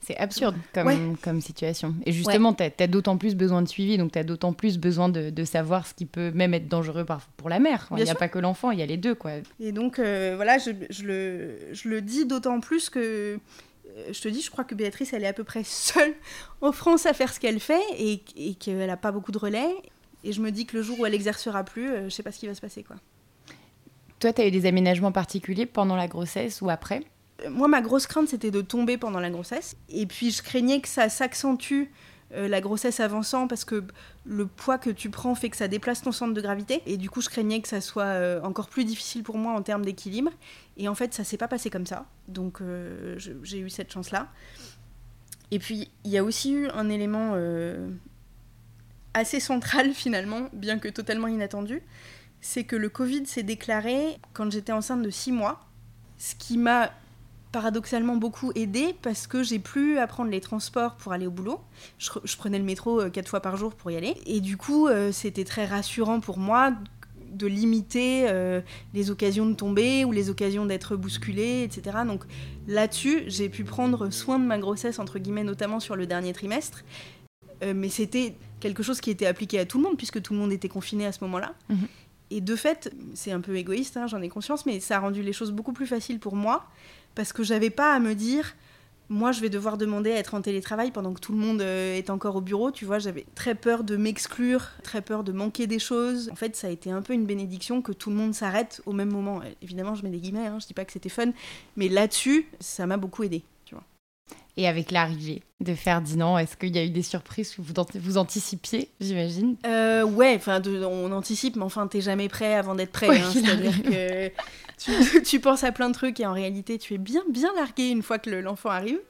C'est absurde comme, comme situation. Et justement, tu as, d'autant plus besoin de suivi, donc tu as d'autant plus besoin de, savoir ce qui peut même être dangereux pour la mère. Il n'y a pas que l'enfant, il y a les deux. quoi. Et donc, euh, voilà, je, le, je, le, dis d'autant plus que euh, je te dis, je crois que Béatrice, elle est à peu près seule en France à faire ce qu'elle fait et, qu'elle n'a pas beaucoup de relais. Et je me dis que le jour où elle exercera plus, euh, je sais pas ce qui va se passer. quoi. Toi, tu as eu des aménagements particuliers pendant la grossesse ou après? Euh, Moi, ma grosse crainte, c'était de tomber pendant la grossesse. Et puis, je craignais que ça s'accentue euh, la grossesse avançant parce que le poids que tu prends fait que ça déplace ton centre de gravité et du coup je craignais que ça soit euh, encore plus difficile pour moi en termes d'équilibre et en fait ça s'est pas passé comme ça donc euh, j'ai eu cette chance là et puis il y a aussi eu un élément assez central finalement bien que totalement inattendu c'est que le Covid s'est déclaré quand j'étais enceinte de 6 mois ce qui m'a paradoxalement beaucoup aidé parce que j'ai plus à prendre les transports pour aller au boulot. Je, prenais le métro euh, quatre fois par jour pour y aller. Et du coup, euh, c'était très rassurant pour moi de limiter euh, les occasions de tomber ou les occasions d'être bousculée, etc. Donc là-dessus, j'ai pu prendre soin de ma grossesse, entre guillemets, notamment sur le dernier trimestre. mais c'était quelque chose qui était appliqué à tout le monde, puisque tout le monde était confiné à ce moment-là. Mhm. Et de fait, c'est un peu égoïste, hein, j'en ai conscience, mais ça a rendu les choses beaucoup plus faciles pour moi parce que j'avais pas à me dire moi je vais devoir demander à être en télétravail pendant que tout le monde euh, est encore au bureau, tu vois, j'avais très peur de m'exclure, très peur de manquer des choses. En fait, ça a été un peu une bénédiction que tout le monde s'arrête au même moment. Évidemment, je mets des guillemets, hein, je dis pas que c'était fun, mais là-dessus, ça m'a beaucoup aidé. Et avec l'arrivée de Ferdinand, est-ce qu'il y a eu des surprises que vous, vous anticipiez, j'imagine? Euh, Ouais, enfin, on anticipe, mais enfin, t'es jamais prêt avant d'être prêt. Hein. C'est-à-dire que tu, penses à plein de trucs et en réalité, tu es bien, bien largué une fois que l'enfant arrive.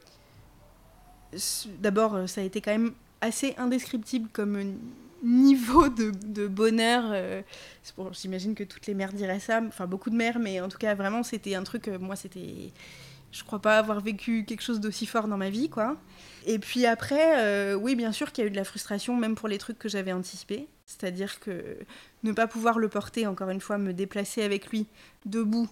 D'abord, euh, ça a été quand même assez indescriptible comme niveau de, bonheur. Euh, j'imagine que toutes les mères diraient ça, enfin beaucoup de mères, mais en tout cas, vraiment, c'était un truc, moi, c'était je crois pas avoir vécu quelque chose d'aussi fort dans ma vie, quoi. Et puis après, euh, oui, bien sûr qu'il y a eu de la frustration, même pour les trucs que j'avais anticipés. C'est-à-dire que ne pas pouvoir le porter, encore une fois, me déplacer avec lui debout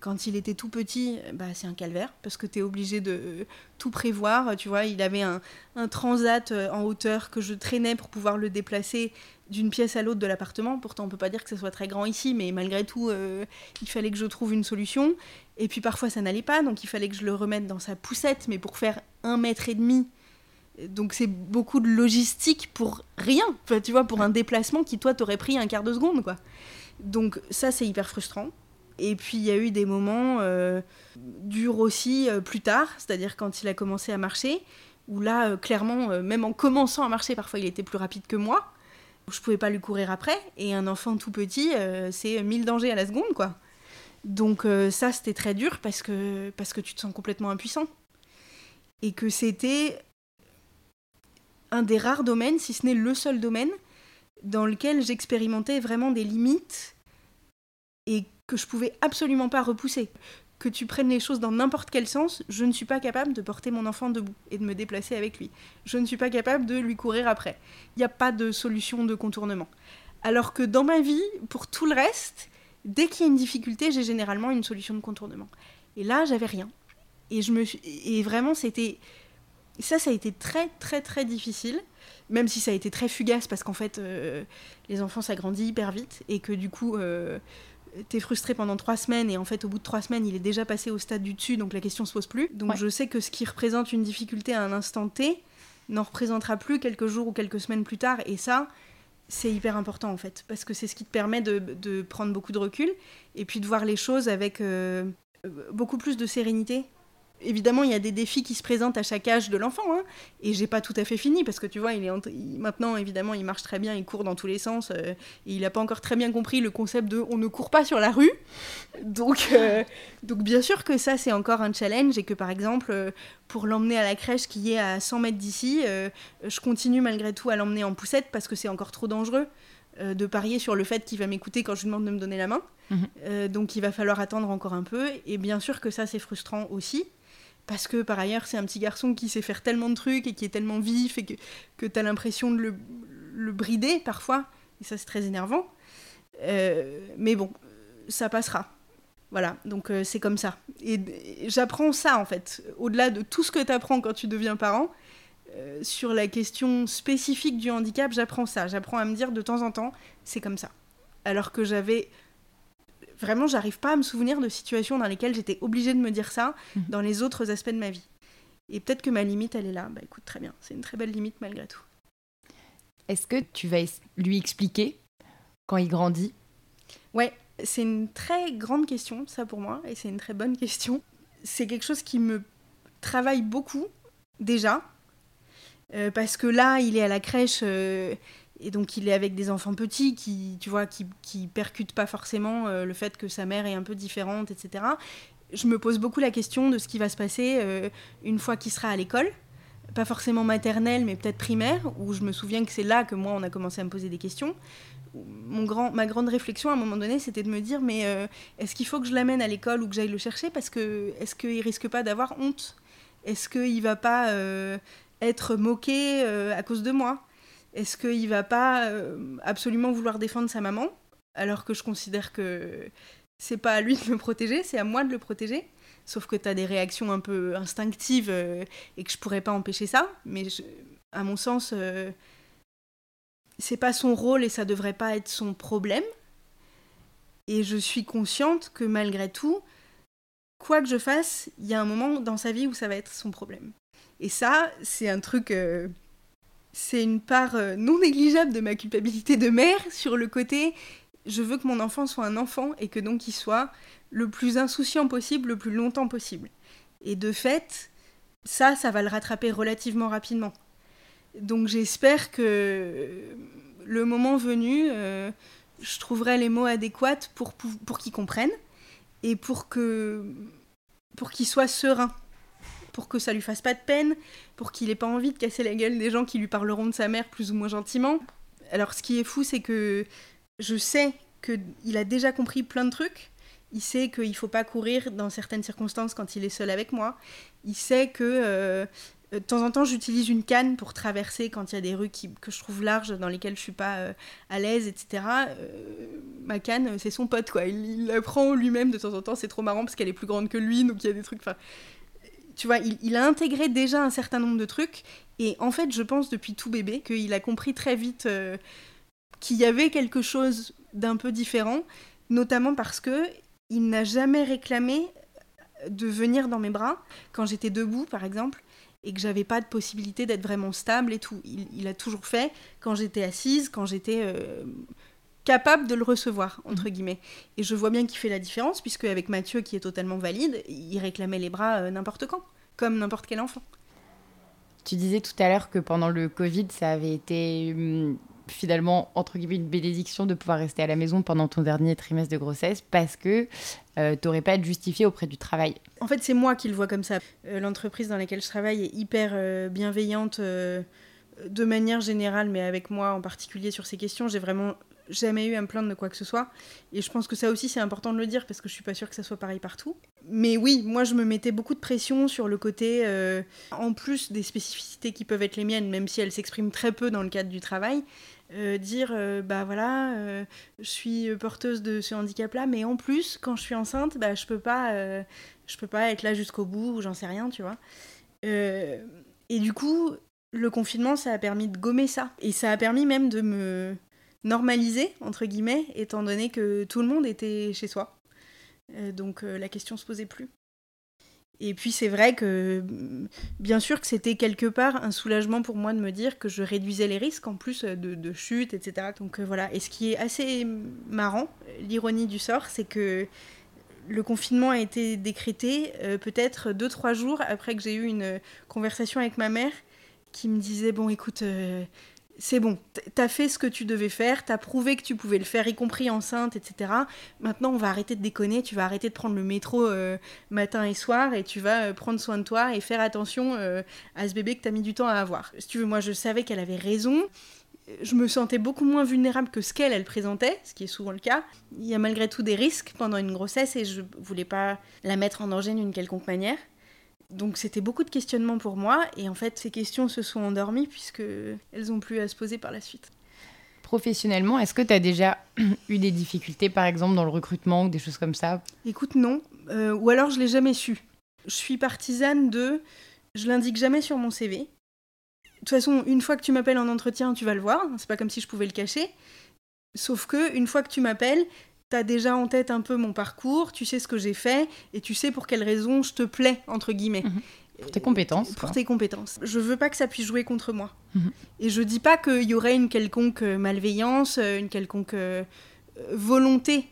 quand il était tout petit, bah, c'est un calvaire parce que tu es obligé de tout prévoir. Tu vois, il avait un, un, transat euh, en hauteur que je traînais pour pouvoir le déplacer d'une pièce à l'autre de l'appartement. Pourtant, on peut pas dire que ce soit très grand ici, mais malgré tout, euh, il fallait que je trouve une solution. Et puis parfois, ça n'allait pas, donc il fallait que je le remette dans sa poussette, mais pour faire un mètre et demi. Donc c'est beaucoup de logistique pour rien, tu vois, pour un déplacement qui, toi, t'aurait pris un quart de seconde, quoi. Donc ça, c'est hyper frustrant. Et puis il y a eu des moments euh, durs aussi euh, plus tard, c'est-à-dire quand il a commencé à marcher, où là, clairement, même en commençant à marcher, parfois il était plus rapide que moi. Je pouvais pas lui courir après. Et un enfant tout petit, euh, c'est mille dangers à la seconde, quoi. Donc euh, ça, c'était très dur parce que, parce que tu te sens complètement impuissant. Et que c'était un des rares domaines, si ce n'est le seul domaine, dans lequel j'expérimentais vraiment des limites et que je pouvais absolument pas repousser que tu prennes les choses dans n'importe quel sens, je ne suis pas capable de porter mon enfant debout et de me déplacer avec lui. Je ne suis pas capable de lui courir après. Il n'y a pas de solution de contournement. Alors que dans ma vie, pour tout le reste, dès qu'il y a une difficulté, j'ai généralement une solution de contournement. Et là, j'avais rien. Et, je me et vraiment, c'était... Ça, ça a été très, très, très difficile. Même si ça a été très fugace, parce qu'en fait, euh, les enfants, ça grandit hyper vite. Et que du coup... Euh, t'es frustré pendant trois semaines et en fait au bout de trois semaines il est déjà passé au stade du dessus donc la question se pose plus. Donc je sais que ce qui représente une difficulté à un instant T n'en représentera plus quelques jours ou quelques semaines plus tard et ça c'est hyper important en fait parce que c'est ce qui te permet de, prendre beaucoup de recul et puis de voir les choses avec euh, beaucoup plus de sérénité évidemment, il y a des défis qui se présentent à chaque âge de l'enfant. Hein, et j'ai pas tout à fait fini parce que tu vois, il est maintenant, évidemment, il marche très bien, il court dans tous les sens. Euh, et il n'a pas encore très bien compris le concept de on ne court pas sur la rue. Donc, euh, donc bien sûr que ça, c'est encore un challenge. Et que par exemple, euh, pour l'emmener à la crèche qui est à 100 mètres d'ici, je continue malgré tout à l'emmener en poussette parce que c'est encore trop dangereux de parier sur le fait qu'il va m'écouter quand je lui demande de me donner la main. Mhm. donc il va falloir attendre encore un peu. Et bien sûr que ça, c'est frustrant aussi parce que par ailleurs c'est un petit garçon qui sait faire tellement de trucs et qui est tellement vif et que, que tu as l'impression de le, brider parfois, et ça c'est très énervant. Euh, mais bon, ça passera. Voilà, donc euh, c'est comme ça. Et, j'apprends ça en fait, au-delà de tout ce que tu apprends quand tu deviens parent, euh, sur la question spécifique du handicap, j'apprends ça. J'apprends à me dire de temps en temps, c'est comme ça. Alors que j'avais vraiment, j'arrive pas à me souvenir de situations dans lesquelles j'étais obligée de me dire ça mhm. dans les autres aspects de ma vie. Et peut-être que ma limite, elle est là. Bah écoute, très bien. C'est une très belle limite malgré tout. Est-ce que tu vas lui expliquer quand il grandit? Ouais, c'est une très grande question, ça pour moi, et c'est une très bonne question. C'est quelque chose qui me travaille beaucoup, déjà, euh, parce que là, il est à la crèche, euh, et donc il est avec des enfants petits qui, tu vois, qui, qui percutent pas forcément euh, le fait que sa mère est un peu différente, etc. Je me pose beaucoup la question de ce qui va se passer euh, une fois qu'il sera à l'école. Pas forcément maternelle, mais peut-être primaire, où je me souviens que c'est là que moi, on a commencé à me poser des questions. Mon grand, ma grande réflexion à un moment donné, c'était de me dire, mais euh, est-ce qu'il faut que je l'amène à l'école ou que j'aille le chercher? Parce que est-ce qu'il risque pas d'avoir honte? Est-ce qu'il va pas être moqué à cause de moi? Est-ce qu'il va pas euh, absolument vouloir défendre sa maman alors que je considère que c'est pas à lui de me protéger, c'est à moi de le protéger Sauf que tu as des réactions un peu instinctives euh, et que je pourrais pas empêcher ça. Mais à mon sens, euh, c'est pas son rôle et ça devrait pas être son problème. Et je suis consciente que malgré tout, quoi que je fasse, il y a un moment dans sa vie où ça va être son problème. Et ça, c'est un truc c'est une part euh, non négligeable de ma culpabilité de mère sur le côté je veux que mon enfant soit un enfant et que donc il soit le plus insouciant possible, le plus longtemps possible. Et de fait, ça, ça va le rattraper relativement rapidement. Donc j'espère que le moment venu, euh, je trouverai les mots adéquats pour, pour, qu'il comprenne et pour pour qu'il soit serein pour que ça lui fasse pas de peine, pour qu'il ait pas envie de casser la gueule des gens qui lui parleront de sa mère plus ou moins gentiment. Alors ce qui est fou, c'est que je sais qu'il a déjà compris plein de trucs. Il sait qu'il faut pas courir dans certaines circonstances quand il est seul avec moi. Il sait que euh, de temps en temps, j'utilise une canne pour traverser quand il y a des rues que je trouve larges, dans lesquelles je suis pas euh, à l'aise, etc. Euh, ma canne, c'est son pote, quoi. Il, la prend lui-même de temps en temps. C'est trop marrant parce qu'elle est plus grande que lui, donc il y a des trucs tu vois, il, a intégré déjà un certain nombre de trucs. Et en fait, je pense depuis tout bébé qu'il a compris très vite euh, qu'il y avait quelque chose d'un peu différent, notamment parce que il n'a jamais réclamé de venir dans mes bras quand j'étais debout, par exemple, et que j'avais pas de possibilité d'être vraiment stable et tout. Il, a toujours fait quand j'étais assise, quand j'étais euh, capable de le recevoir, entre mhm. guillemets. Et je vois bien qu'il fait la différence, puisque avec Mathieu, qui est totalement valide, il réclamait les bras euh, n'importe quand, comme n'importe quel enfant. Tu disais tout à l'heure que pendant le Covid, ça avait été hum, finalement, entre guillemets, une bénédiction de pouvoir rester à la maison pendant ton dernier trimestre de grossesse, parce que euh, tu n'aurais pas à être justifié auprès du travail. En fait, c'est moi qui le vois comme ça. Euh, l'entreprise dans laquelle je travaille est hyper bienveillante de manière générale, mais avec moi en particulier sur ces questions. J'ai vraiment jamais eu à me plaindre de quoi que ce soit. Et je pense que ça aussi, c'est important de le dire parce que je suis pas sûre que ça soit pareil partout. Mais oui, moi, je me mettais beaucoup de pression sur le côté, euh, en plus des spécificités qui peuvent être les miennes, même si elles s'expriment très peu dans le cadre du travail, euh, dire, euh, bah voilà, je suis porteuse de ce handicap-là, mais en plus, quand je suis enceinte, bah, je peux pas, je peux pas être là jusqu'au bout, ou j'en sais rien, tu vois. et du coup, le confinement, ça a permis de gommer ça. Et ça a permis même de me normalisé, entre guillemets, étant donné que tout le monde était chez soi. donc la question se posait plus. Et puis c'est vrai que, bien sûr que c'était quelque part un soulagement pour moi de me dire que je réduisais les risques en plus de, de chute, etc. Donc voilà. Et ce qui est assez marrant, l'ironie du sort, c'est que le confinement a été décrété peut-être deux, trois jours après que j'ai eu une conversation avec ma mère qui me disait bon écoute euh, c'est bon, t'as fait ce que tu devais faire, t'as prouvé que tu pouvais le faire, y compris enceinte, etc. Maintenant, on va arrêter de déconner, tu vas arrêter de prendre le métro euh, matin et soir et tu vas euh, prendre soin de toi et faire attention à ce bébé que t'as mis du temps à avoir. Si tu veux, moi, je savais qu'elle avait raison. Je me sentais beaucoup moins vulnérable que ce qu'elle, elle présentait, ce qui est souvent le cas. Il y a malgré tout des risques pendant une grossesse et je voulais pas la mettre en danger d'une quelconque manière. Donc c'était beaucoup de questionnements pour moi et en fait ces questions se sont endormies puisque elles ont plus à se poser par la suite. Professionnellement, est-ce que tu as déjà eu des difficultés par exemple dans le recrutement ou des choses comme ça? Écoute non, euh, ou alors je l'ai jamais su. Je suis partisane de je l'indique jamais sur mon CV. De toute façon, une fois que tu m'appelles en entretien, tu vas le voir, c'est pas comme si je pouvais le cacher. Sauf que une fois que tu m'appelles, T'as déjà en tête un peu mon parcours, tu sais ce que j'ai fait et tu sais pour quelles raisons je te plais, entre guillemets. Mhm. Pour tes compétences. Pour tes compétences. Je veux pas que ça puisse jouer contre moi. Mhm. Et je dis pas qu'il y aurait une quelconque euh, malveillance, euh, une quelconque euh, volonté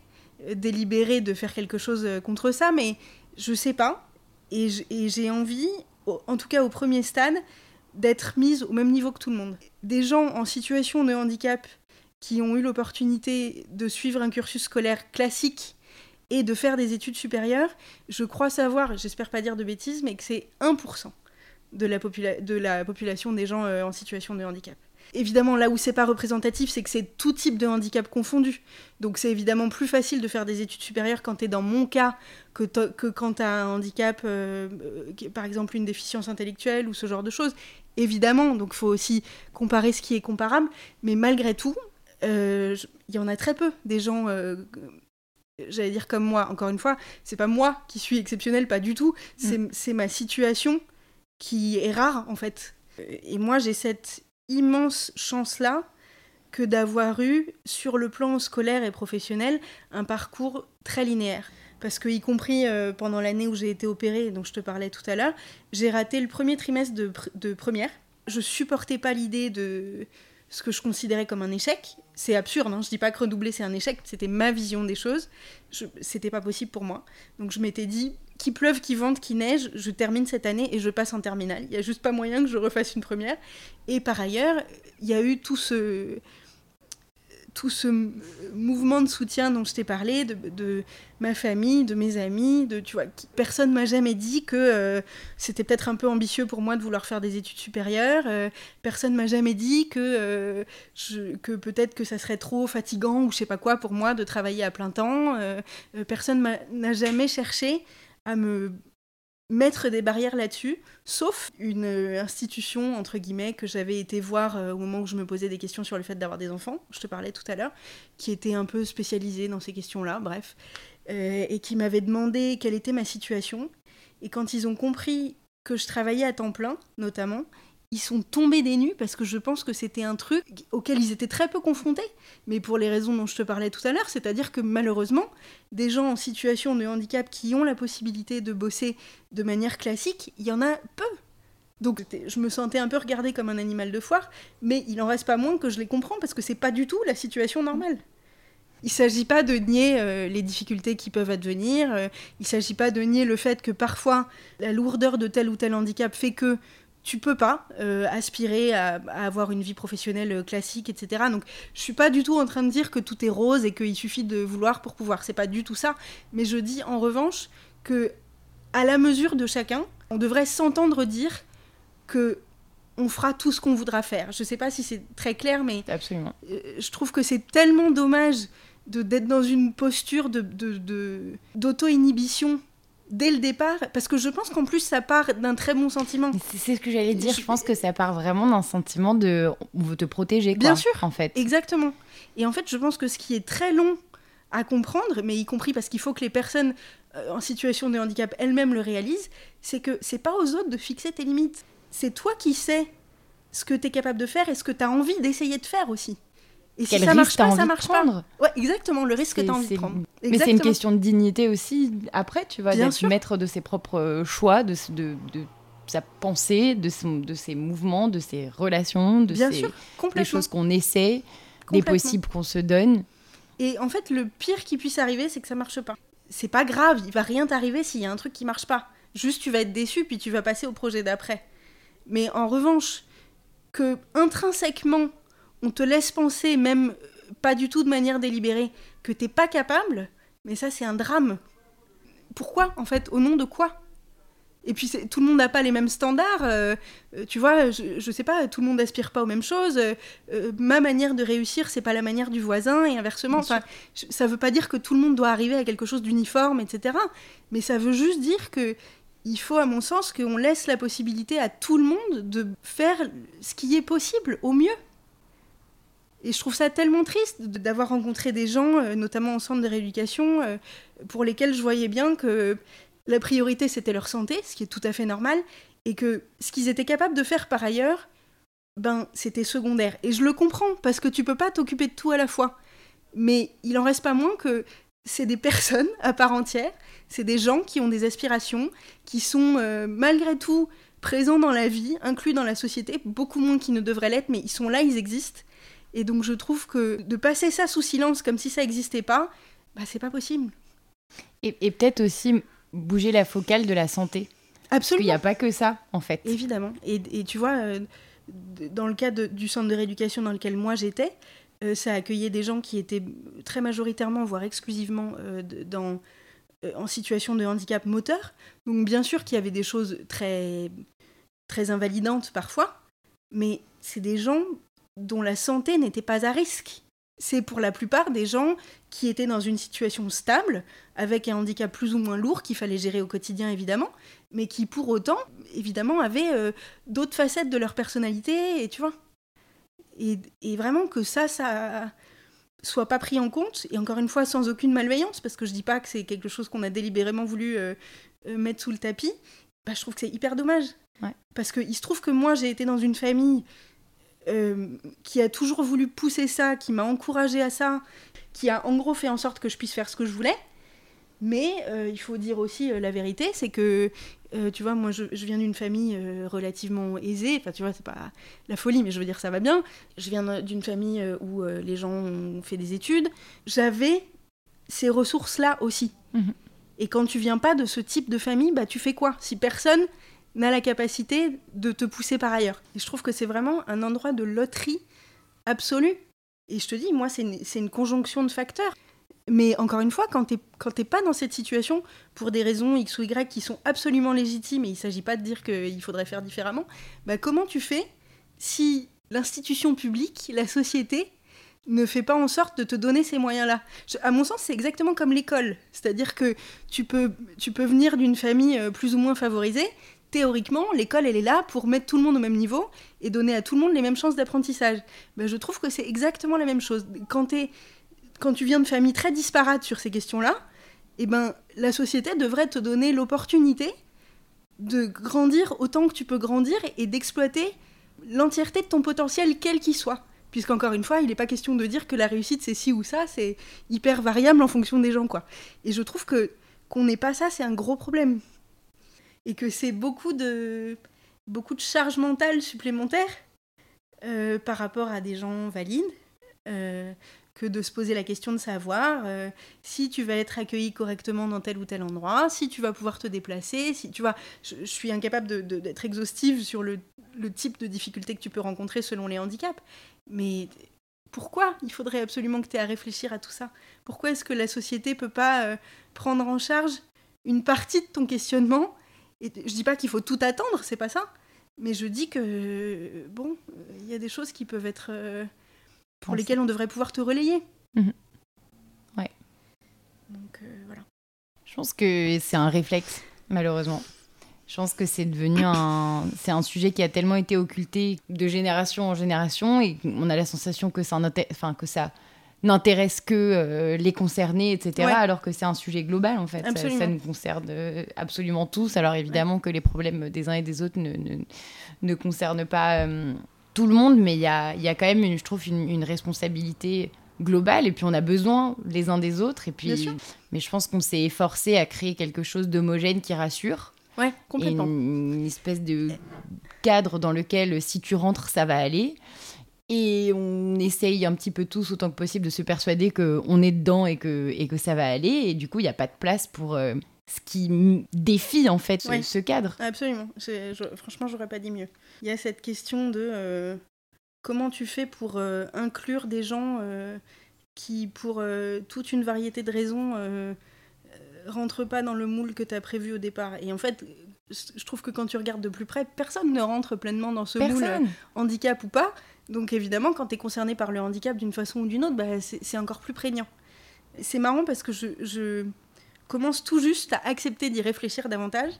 délibérée de faire quelque chose contre ça, mais je sais pas. Et j'ai envie, en tout cas au premier stade, d'être mise au même niveau que tout le monde. Des gens en situation de handicap qui ont eu l'opportunité de suivre un cursus scolaire classique et de faire des études supérieures, je crois savoir, j'espère pas dire de bêtises, mais que c'est 1% de la, population des gens euh, en situation de handicap. Évidemment, là où c'est pas représentatif, c'est que c'est tout type de handicap confondu. Donc c'est évidemment plus facile de faire des études supérieures quand tu es dans mon cas que, que quand tu as un handicap, euh, euh, par exemple une déficience intellectuelle ou ce genre de choses. Évidemment, donc faut aussi comparer ce qui est comparable. Mais malgré tout, il y en a très peu des gens euh, j'allais dire comme moi, encore une fois, c'est pas moi qui suis exceptionnel, pas du tout, mm. c'est ma situation qui est rare en fait. Et moi j'ai cette immense chance-là que d'avoir eu, sur le plan scolaire et professionnel, un parcours très linéaire. Parce que, y compris euh, pendant l'année où j'ai été opérée, dont je te parlais tout à l'heure, j'ai raté le premier trimestre de, de première. Je supportais pas l'idée de, ce que je considérais comme un échec. C'est absurde, hein je dis pas que redoubler c'est un échec, c'était ma vision des choses. C'était pas possible pour moi. Donc je m'étais dit, qu'il pleuve, qu'il vente, qu'il neige, je termine cette année et je passe en terminale. Il y a juste pas moyen que je refasse une première. Et par ailleurs, il y a eu tout ce tout ce mouvement de soutien dont je t'ai parlé, de, ma famille, de mes amis, de tu vois, personne m'a jamais dit que euh, c'était peut-être un peu ambitieux pour moi de vouloir faire des études supérieures. Euh, personne m'a jamais dit que euh, peut-être que ça serait trop fatigant ou je sais pas quoi pour moi de travailler à plein temps. personne n'a jamais cherché à me mettre des barrières là-dessus, sauf une euh, institution, entre guillemets, que j'avais été voir euh, au moment où je me posais des questions sur le fait d'avoir des enfants, je te parlais tout à l'heure, qui était un peu spécialisée dans ces questions-là, bref, euh, et qui m'avait demandé quelle était ma situation. Et quand ils ont compris que je travaillais à temps plein, notamment, ils sont tombés des nues parce que je pense que c'était un truc auquel ils étaient très peu confrontés, mais pour les raisons dont je te parlais tout à l'heure, c'est-à-dire que malheureusement, des gens en situation de handicap qui ont la possibilité de bosser de manière classique, il y en a peu. Donc je me sentais un peu regardée comme un animal de foire, mais il en reste pas moins que je les comprends parce que c'est pas du tout la situation normale. Il ne s'agit pas de nier euh, les difficultés qui peuvent advenir, euh, il ne s'agit pas de nier le fait que parfois la lourdeur de tel ou tel handicap fait que tu peux pas euh, aspirer à, avoir une vie professionnelle euh, classique, etc. Donc je suis pas du tout en train de dire que tout est rose et qu'il suffit de vouloir pour pouvoir. C'est pas du tout ça. Mais je dis en revanche que à la mesure de chacun, on devrait s'entendre dire que on fera tout ce qu'on voudra faire. Je sais pas si c'est très clair, mais Absolument. Euh, je trouve que c'est tellement dommage de d'être dans une posture de d'auto-inhibition dès le départ, parce que je pense qu'en plus ça part d'un très bon sentiment. C'est ce que j'allais dire, je... pense que ça part vraiment d'un sentiment de on veut te protéger. Quoi, Bien sûr, en fait. Exactement. Et en fait, je pense que ce qui est très long à comprendre, mais y compris parce qu'il faut que les personnes euh, en situation de handicap elles-mêmes le réalisent, c'est que c'est pas aux autres de fixer tes limites. C'est toi qui sais ce que tu es capable de faire et ce que tu as envie d'essayer de faire aussi. Et si Quel ça risque marche pas, envie ça de marche pas. prendre Ouais, exactement, le risque que tu as envie de prendre. Mais c'est une question de dignité aussi, après, tu d'être sûr. maître de ses propres euh, choix, de, s- de, de sa pensée, de, son, de ses mouvements, de ses relations, de Bien ses- sûr, des complètement. choses qu'on essaie, des possibles qu'on se donne. Et en fait, le pire qui puisse arriver, c'est que ça marche pas. C'est pas grave, il va rien t'arriver s'il y a un truc qui marche pas. Juste, tu vas être déçu, puis tu vas passer au projet d'après. Mais en revanche, que intrinsèquement, on te laisse penser, même euh, pas du tout de manière délibérée, que t'es pas capable, mais ça, c'est un drame. Pourquoi, en fait? Au nom de quoi? Et puis tout le monde n'a pas les mêmes standards, euh, euh, tu vois, je, je sais pas, tout le monde n'aspire pas aux mêmes choses. euh, ma manière de réussir, c'est pas la manière du voisin et inversement. Enfin, ça veut pas dire que tout le monde doit arriver à quelque chose d'uniforme, etc. Mais ça veut juste dire que il faut, à mon sens, qu'on laisse la possibilité à tout le monde de faire ce qui est possible au mieux. Et je trouve ça tellement triste d'avoir rencontré des gens, euh, notamment au centre de rééducation, euh, pour lesquels je voyais bien que la priorité c'était leur santé, ce qui est tout à fait normal, et que ce qu'ils étaient capables de faire par ailleurs, ben c'était secondaire. Et je le comprends parce que tu peux pas t'occuper de tout à la fois. Mais il en reste pas moins que c'est des personnes à part entière, c'est des gens qui ont des aspirations, qui sont euh, malgré tout présents dans la vie, inclus dans la société, beaucoup moins qu'ils ne devraient l'être, mais ils sont là, ils existent. Et donc je trouve que de passer ça sous silence comme si ça n'existait pas, bah c'est pas possible. Et, et peut-être aussi bouger la focale de la santé. Absolument. n'y a pas que ça, en fait. Évidemment. Et, et tu vois, euh, dans le cas de- du centre de rééducation dans lequel moi j'étais, euh, ça accueillait des gens qui étaient très majoritairement, voire exclusivement, euh, dans, en situation de handicap moteur. Donc bien sûr qu'il y avait des choses très, très invalidantes parfois, mais c'est des gens dont la santé n'était pas à risque. C'est pour la plupart des gens qui étaient dans une situation stable, avec un handicap plus ou moins lourd qu'il fallait gérer au quotidien évidemment, mais qui pour autant, évidemment, avaient euh, d'autres facettes de leur personnalité, et tu vois. Et, et vraiment que ça, ça soit pas pris en compte, et encore une fois, sans aucune malveillance, parce que je dis pas que c'est quelque chose qu'on a délibérément voulu euh, euh, mettre sous le tapis, bah, je trouve que c'est hyper dommage. Ouais. Parce qu'il se trouve que moi, j'ai été dans une famille euh, qui a toujours voulu pousser ça, qui m'a encouragée à ça, qui a en gros fait en sorte que je puisse faire ce que je voulais. Mais euh, il faut dire aussi euh, la vérité, c'est que, euh, tu vois, moi je, je viens d'une famille relativement aisée, enfin tu vois, c'est pas la folie, mais je veux dire ça va bien. Je viens d'une famille où les gens ont fait des études. J'avais ces ressources-là aussi. Mhm. Et quand tu viens pas de ce type de famille, bah tu fais quoi? Si personne n'a la capacité de te pousser par ailleurs. Et je trouve que c'est vraiment un endroit de loterie absolue. Et je te dis, moi, c'est une, une conjonction de facteurs. Mais encore une fois, quand t'es pas dans cette situation, pour des raisons X ou Y qui sont absolument légitimes, et il s'agit pas de dire qu'il faudrait faire différemment, bah comment tu fais si l'institution publique, la société, ne fait pas en sorte de te donner ces moyens-là? À mon sens, c'est exactement comme l'école. C'est-à-dire que tu peux, tu peux venir d'une famille euh, plus ou moins favorisée. Théoriquement, l'école, elle est là pour mettre tout le monde au même niveau et donner à tout le monde les mêmes chances d'apprentissage. Ben, je trouve que c'est exactement la même chose. Quand, quand tu viens de familles très disparates sur ces questions-là, eh ben, la société devrait te donner l'opportunité de grandir autant que tu peux grandir et d'exploiter l'entièreté de ton potentiel, quel qu'il soit. Puisqu'encore une fois, il n'est pas question de dire que la réussite c'est ci ou ça, c'est hyper variable en fonction des gens, quoi. Et je trouve que qu'on n'ait pas ça, c'est un gros problème. Et que c'est beaucoup de, beaucoup de charge mentale supplémentaire euh, par rapport à des gens valides, euh, que de se poser la question de savoir euh, si tu vas être accueilli correctement dans tel ou tel endroit, si tu vas pouvoir te déplacer, si tu vois, je, suis incapable d'être exhaustive sur le, type de difficultés que tu peux rencontrer selon les handicaps, mais pourquoi il faudrait absolument que tu aies à réfléchir à tout ça? Pourquoi est-ce que la société peut pas prendre en charge une partie de ton questionnement Et je dis pas qu'il faut tout attendre, c'est pas ça. Mais je dis que bon, il y a des choses qui peuvent être euh, pour Pensez. lesquelles on devrait pouvoir te relayer. Mhm. Ouais. Donc euh, voilà. Je pense que c'est un réflexe, malheureusement. Je pense que c'est devenu un, c'est un sujet qui a tellement été occulté de génération en génération et on a la sensation que ça, enfin, que ça n'intéresse que euh, les concernés, etc. Ouais. Alors que c'est un sujet global, en fait. Ça, ça nous concerne euh, absolument tous. Alors évidemment que les problèmes des uns et des autres ne, ne, ne concernent pas euh, tout le monde, mais il y a, y a, quand même, une, je trouve, une, une, responsabilité globale. Et puis, on a besoin les uns des autres. Et puis, mais je pense qu'on s'est efforcé à créer quelque chose d'homogène qui rassure. Ouais, complètement. une, espèce de cadre dans lequel, si tu rentres, ça va aller. Et on essaye un petit peu tous, autant que possible, de se persuader qu'on est dedans et que, et que ça va aller. Et du coup, il n'y a pas de place pour euh, ce qui défie, en fait, ce, cadre. Absolument. Je, franchement, j'aurais pas dit mieux. Il y a cette question de euh, comment tu fais pour euh, inclure des gens qui, pour toute une variété de raisons, rentrent pas dans le moule que tu as prévu au départ. Et en fait, je trouve que quand tu regardes de plus près, personne ne rentre pleinement dans ce moule, handicap ou pas. Donc évidemment, quand tu es concerné par le handicap d'une façon ou d'une autre, bah, c'est encore plus prégnant. C'est marrant parce que je, commence tout juste à accepter d'y réfléchir davantage.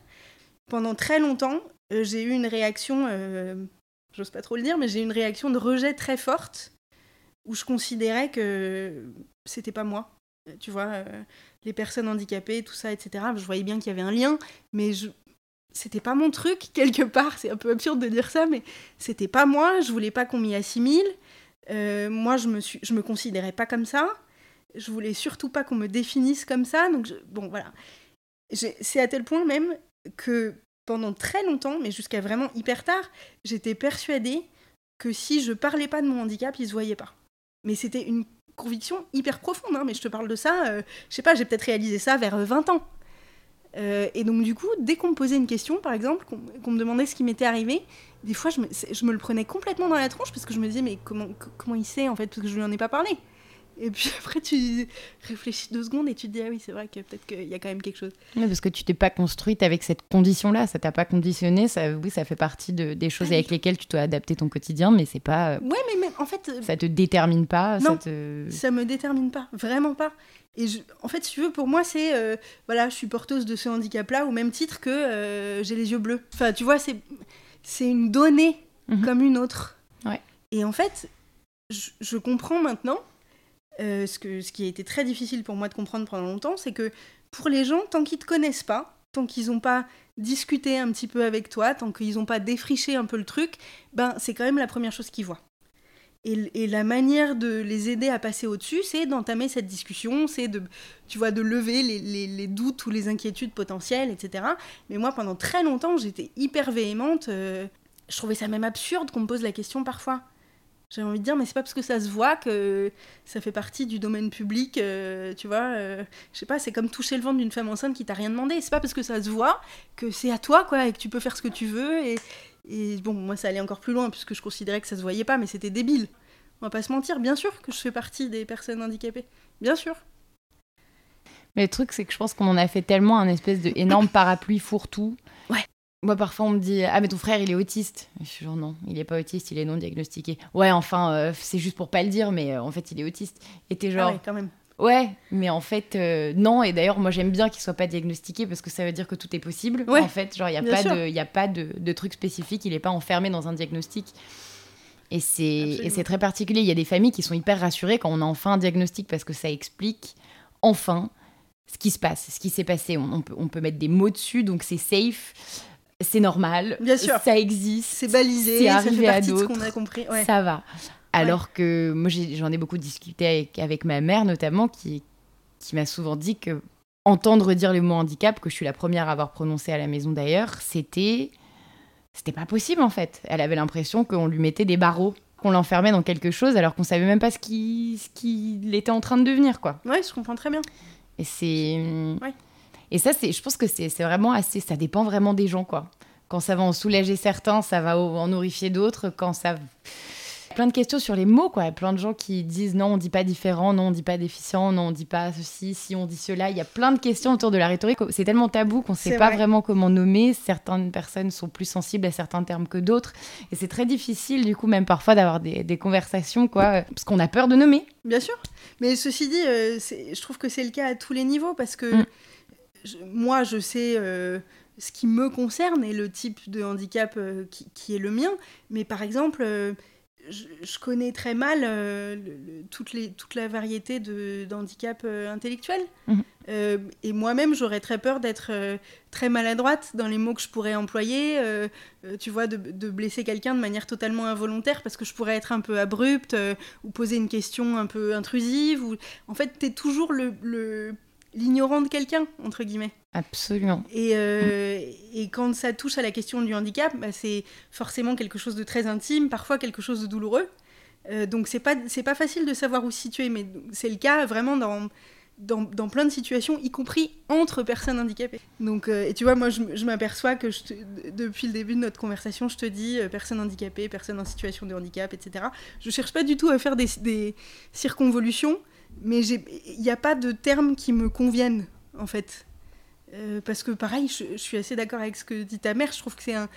Pendant très longtemps, euh, j'ai eu une réaction, euh, j'ose pas trop le dire, mais j'ai eu une réaction de rejet très forte où je considérais que c'était pas moi. Tu vois, euh, les personnes handicapées, tout ça, etc. Je voyais bien qu'il y avait un lien, mais je, c'était pas mon truc quelque part. C'est un peu absurde de dire ça, mais c'était pas moi. Je voulais pas qu'on m'y assimile. Euh, moi, je me je me considérais pas comme ça. Je voulais surtout pas qu'on me définisse comme ça. Donc bon, voilà. C'est à tel point même que pendant très longtemps, mais jusqu'à vraiment hyper tard, j'étais persuadée que si je parlais pas de mon handicap, ils se voyaient pas. Mais c'était une conviction hyper profonde. Hein, mais je te parle de ça. Euh, je sais pas, j'ai peut-être réalisé ça vers 20 ans. Euh, et donc, du coup, dès qu'on me posait une question, par exemple, qu'on me demandait ce qui m'était arrivé, des fois, je me, le prenais complètement dans la tronche parce que je me disais, mais comment, comment il sait, en fait, parce que je lui en ai pas parlé. Et puis après, tu réfléchis deux secondes et tu te dis, ah oui, c'est vrai que peut-être qu'il y a quand même quelque chose. Oui, parce que tu t'es pas construite avec cette condition-là, ça t'a pas conditionné, ça, oui, ça fait partie de, des choses ah avec lesquelles tu dois adapter ton quotidien, mais c'est pas. Ouais, mais, mais, en fait. Ça te détermine pas Non, ça, te... ça me détermine pas, vraiment pas. Et en fait, si tu veux, pour moi, c'est. Euh, voilà, je suis porteuse de ce handicap-là, au même titre que euh, j'ai les yeux bleus. Enfin, tu vois, c'est, c'est une donnée mhm. comme une autre. Ouais. Et en fait, je, je comprends maintenant euh, ce, qui a été très difficile pour moi de comprendre pendant longtemps, c'est que pour les gens, tant qu'ils te connaissent pas, tant qu'ils n'ont pas discuté un petit peu avec toi, tant qu'ils n'ont pas défriché un peu le truc, ben c'est quand même la première chose qu'ils voient. Et, la manière de les aider à passer au-dessus, c'est d'entamer cette discussion, c'est de, tu vois, de lever les, doutes ou les inquiétudes potentielles, etc. Mais moi, pendant très longtemps, j'étais hyper véhémente. Euh, je trouvais ça même absurde qu'on me pose la question parfois. J'ai envie de dire, mais c'est pas parce que ça se voit que ça fait partie du domaine public, euh, tu vois. Euh, je sais pas, c'est comme toucher le ventre d'une femme enceinte qui t'a rien demandé. C'est pas parce que ça se voit que c'est à toi, quoi, et que tu peux faire ce que tu veux. Et, et bon, moi, ça allait encore plus loin, puisque je considérais que ça se voyait pas, mais c'était débile. On va pas se mentir, bien sûr que je fais partie des personnes handicapées. Bien sûr. Mais le truc, c'est que je pense qu'on en a fait tellement un espèce de énorme parapluie fourre-tout. Moi, parfois, on me dit Ah, mais ton frère, il est autiste. Je suis genre Non, il est pas autiste, il est non diagnostiqué. Ouais, enfin, euh, c'est juste pour pas le dire, mais euh, en fait, il est autiste. Et t'es genre. Ah ouais, quand même. Ouais, mais en fait, euh, non. Et d'ailleurs, moi, j'aime bien qu'il soit pas diagnostiqué parce que ça veut dire que tout est possible. Ouais, en fait, genre, il n'y a, pas de, y a pas de, de truc spécifique, il est pas enfermé dans un diagnostic. Et c'est très particulier. Il y a des familles qui sont hyper rassurées quand on a enfin un diagnostic parce que ça explique enfin ce qui se passe, ce qui s'est passé. On, peut, on peut mettre des mots dessus, donc c'est safe c'est normal. Bien sûr. Ça existe. C'est balisé. C'est arrivé à d'autres. qu'on a compris. Ça va. Alors que moi, j'en ai, beaucoup discuté avec, avec ma mère, notamment, qui, qui m'a souvent dit que entendre dire le mot handicap, que je suis la première à avoir prononcé à la maison d'ailleurs, c'était. C'était pas possible en fait. Elle avait l'impression qu'on lui mettait des barreaux, qu'on l'enfermait dans quelque chose alors qu'on savait même pas ce qu'il ce était en train de devenir quoi. Ouais, je comprends très bien. Et c'est. Ouais. Et ça, je pense que c'est vraiment assez. Ça dépend vraiment des gens, quoi. Quand ça va en soulager certains, ça va en horrifier d'autres. Quand ça. Plein de questions sur les mots, quoi. Plein de gens qui disent non, on dit pas différent, non, on dit pas déficient, non, on dit pas ceci, si on dit cela. Il y a plein de questions autour de la rhétorique. C'est tellement tabou qu'on sait pas vraiment comment nommer. Certaines personnes sont plus sensibles à certains termes que d'autres. Et c'est très difficile, du coup, même parfois d'avoir des, conversations, quoi, parce qu'on a peur de nommer. Bien sûr. Mais ceci dit, euh, je trouve que c'est le cas à tous les niveaux parce que. Mm moi, je sais euh, ce qui me concerne et le type de handicap euh, qui, est le mien, mais par exemple, euh, je, connais très mal toute, les, toute la variété d'handicaps intellectuels. Mhm. Euh, et moi-même, j'aurais très peur d'être très maladroite dans les mots que je pourrais employer, tu vois, de, de blesser quelqu'un de manière totalement involontaire parce que je pourrais être un peu abrupte ou poser une question un peu intrusive. Ou... En fait, tu es toujours le l'ignorant de quelqu'un, entre guillemets. Absolument. Et, euh, et, quand ça touche à la question du handicap, bah, c'est forcément quelque chose de très intime, parfois quelque chose de douloureux. Euh, donc c'est pas pas facile de savoir où se situer, mais c'est le cas vraiment dans, dans, dans, plein de situations, y compris entre personnes handicapées. Donc euh, et tu vois, moi je, je m'aperçois que je depuis le début de notre conversation, je te dis personne handicapée, personne en situation de handicap, etc. Je cherche pas du tout à faire des, des circonvolutions mais il n'y a pas de termes qui me conviennent, en fait. Euh, parce que pareil, je, suis assez d'accord avec ce que dit ta mère. Je trouve que c'est un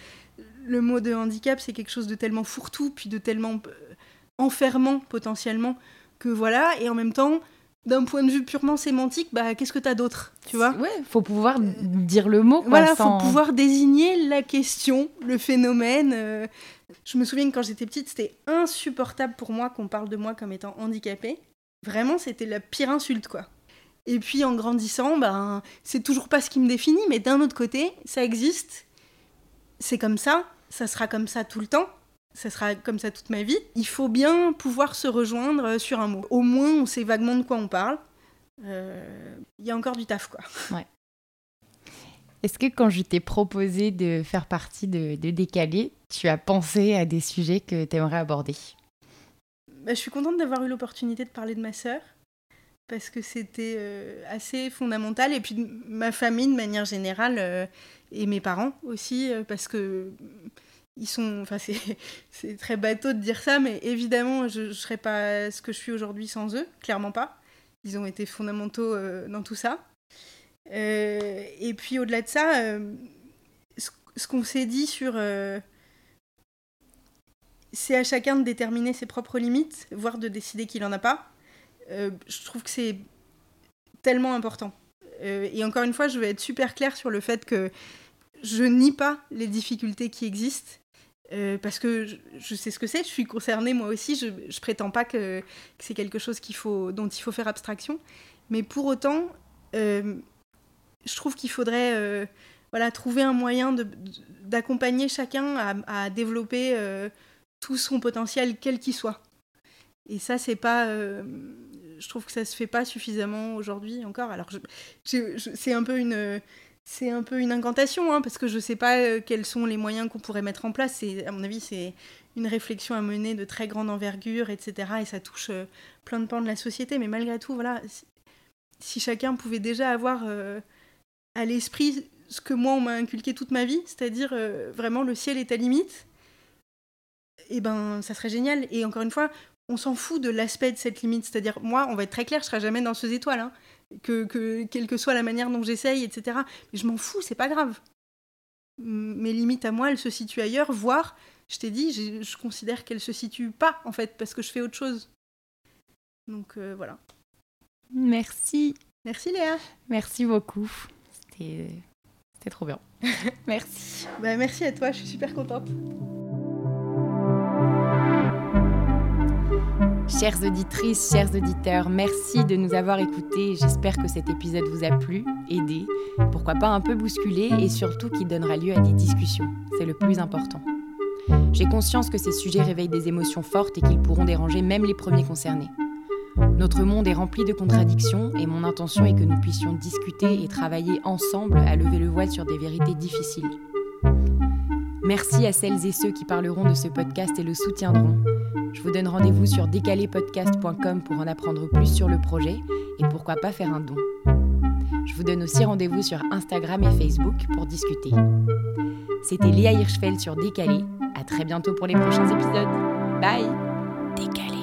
le mot de handicap, c'est quelque chose de tellement fourre-tout, puis de tellement euh, enfermant potentiellement que voilà. Et en même temps, d'un point de vue purement sémantique, bah qu'est-ce que tu as d'autre, tu vois? Ouais, faut pouvoir dire le mot. Quoi, voilà, faut pouvoir désigner la question, le phénomène. Euh. Je me souviens que quand j'étais petite, c'était insupportable pour moi qu'on parle de moi comme étant handicapée. Vraiment, c'était la pire insulte, quoi. Et puis en grandissant, ben, c'est toujours pas ce qui me définit, mais d'un autre côté, ça existe. C'est comme ça, ça sera comme ça tout le temps, ça sera comme ça toute ma vie. Il faut bien pouvoir se rejoindre euh, sur un mot. Au moins, on sait vaguement de quoi on parle. Euh, il y a encore du taf, quoi. Ouais. Est-ce que quand je t'ai proposé de faire partie de, de Décalé, tu as pensé à des sujets que tu aimerais aborder? Bah, je suis contente d'avoir eu l'opportunité de parler de ma sœur parce que c'était euh, assez fondamental et puis ma famille de manière générale euh, et mes parents aussi euh, parce que ils sont enfin c'est très bateau de dire ça mais évidemment je ne serais pas ce que je suis aujourd'hui sans eux clairement pas. Ils ont été fondamentaux dans tout ça. Et puis au-delà de ça ce, ce qu'on s'est dit sur c'est à chacun de déterminer ses propres limites, voire de décider qu'il n'en a pas. Euh, je trouve que c'est tellement important. Euh, et encore une fois, je vais être super claire sur le fait que je nie pas les difficultés qui existent. Euh, parce que je, sais ce que c'est, je suis concernée moi aussi, je, je prétends pas que, c'est quelque chose dont il faut faire abstraction. Mais pour autant, je trouve qu'il faudrait trouver un moyen d'accompagner chacun à développer tout son potentiel, quel qu'il soit. Et ça, c'est pas. Euh, je trouve que ça se fait pas suffisamment aujourd'hui encore. Alors, c'est un peu une. C'est un peu une incantation, hein, parce que je sais pas euh, quels sont les moyens qu'on pourrait mettre en place. À mon avis, c'est une réflexion à mener de très grande envergure, etc. Et ça touche euh, plein de pans de la société. Mais malgré tout, voilà, si, chacun pouvait déjà avoir à l'esprit ce que moi, on m'a inculqué toute ma vie, c'est-à-dire vraiment le ciel est à limite, eh ben ça serait génial. Et encore une fois, on s'en fout de l'aspect de cette limite. C'est-à-dire, moi, on va être très clair, je serai jamais dans ces étoiles. Hein. Que, que, quelle que soit la manière dont j'essaye, etc. Mais je m'en fous, c'est pas grave. Mes limites à moi, elles se situent ailleurs, voire, je t'ai dit, je considère qu'elles se situent pas, en fait, parce que je fais autre chose. Donc euh, voilà. Merci. Merci Léa. Merci beaucoup. C'était trop bien. merci. Bah, merci à toi, je suis super contente. Chères auditrices, chers auditeurs, merci de nous avoir écoutés. J'espère que cet épisode vous a plu, aidé, pourquoi pas un peu bousculé et surtout qu'il donnera lieu à des discussions. C'est le plus important. J'ai conscience que ces sujets réveillent des émotions fortes et qu'ils pourront déranger même les premiers concernés. Notre monde est rempli de contradictions et mon intention est que nous puissions discuter et travailler ensemble à lever le voile sur des vérités difficiles. Merci à celles et ceux qui parleront de ce podcast et le soutiendront. Je vous donne rendez-vous sur décalépodcast.com pour en apprendre plus sur le projet et pourquoi pas faire un don. Je vous donne aussi rendez-vous sur Instagram et Facebook pour discuter. C'était Léa Hirschfeld sur Décalé. À très bientôt pour les prochains épisodes. Bye Décalé.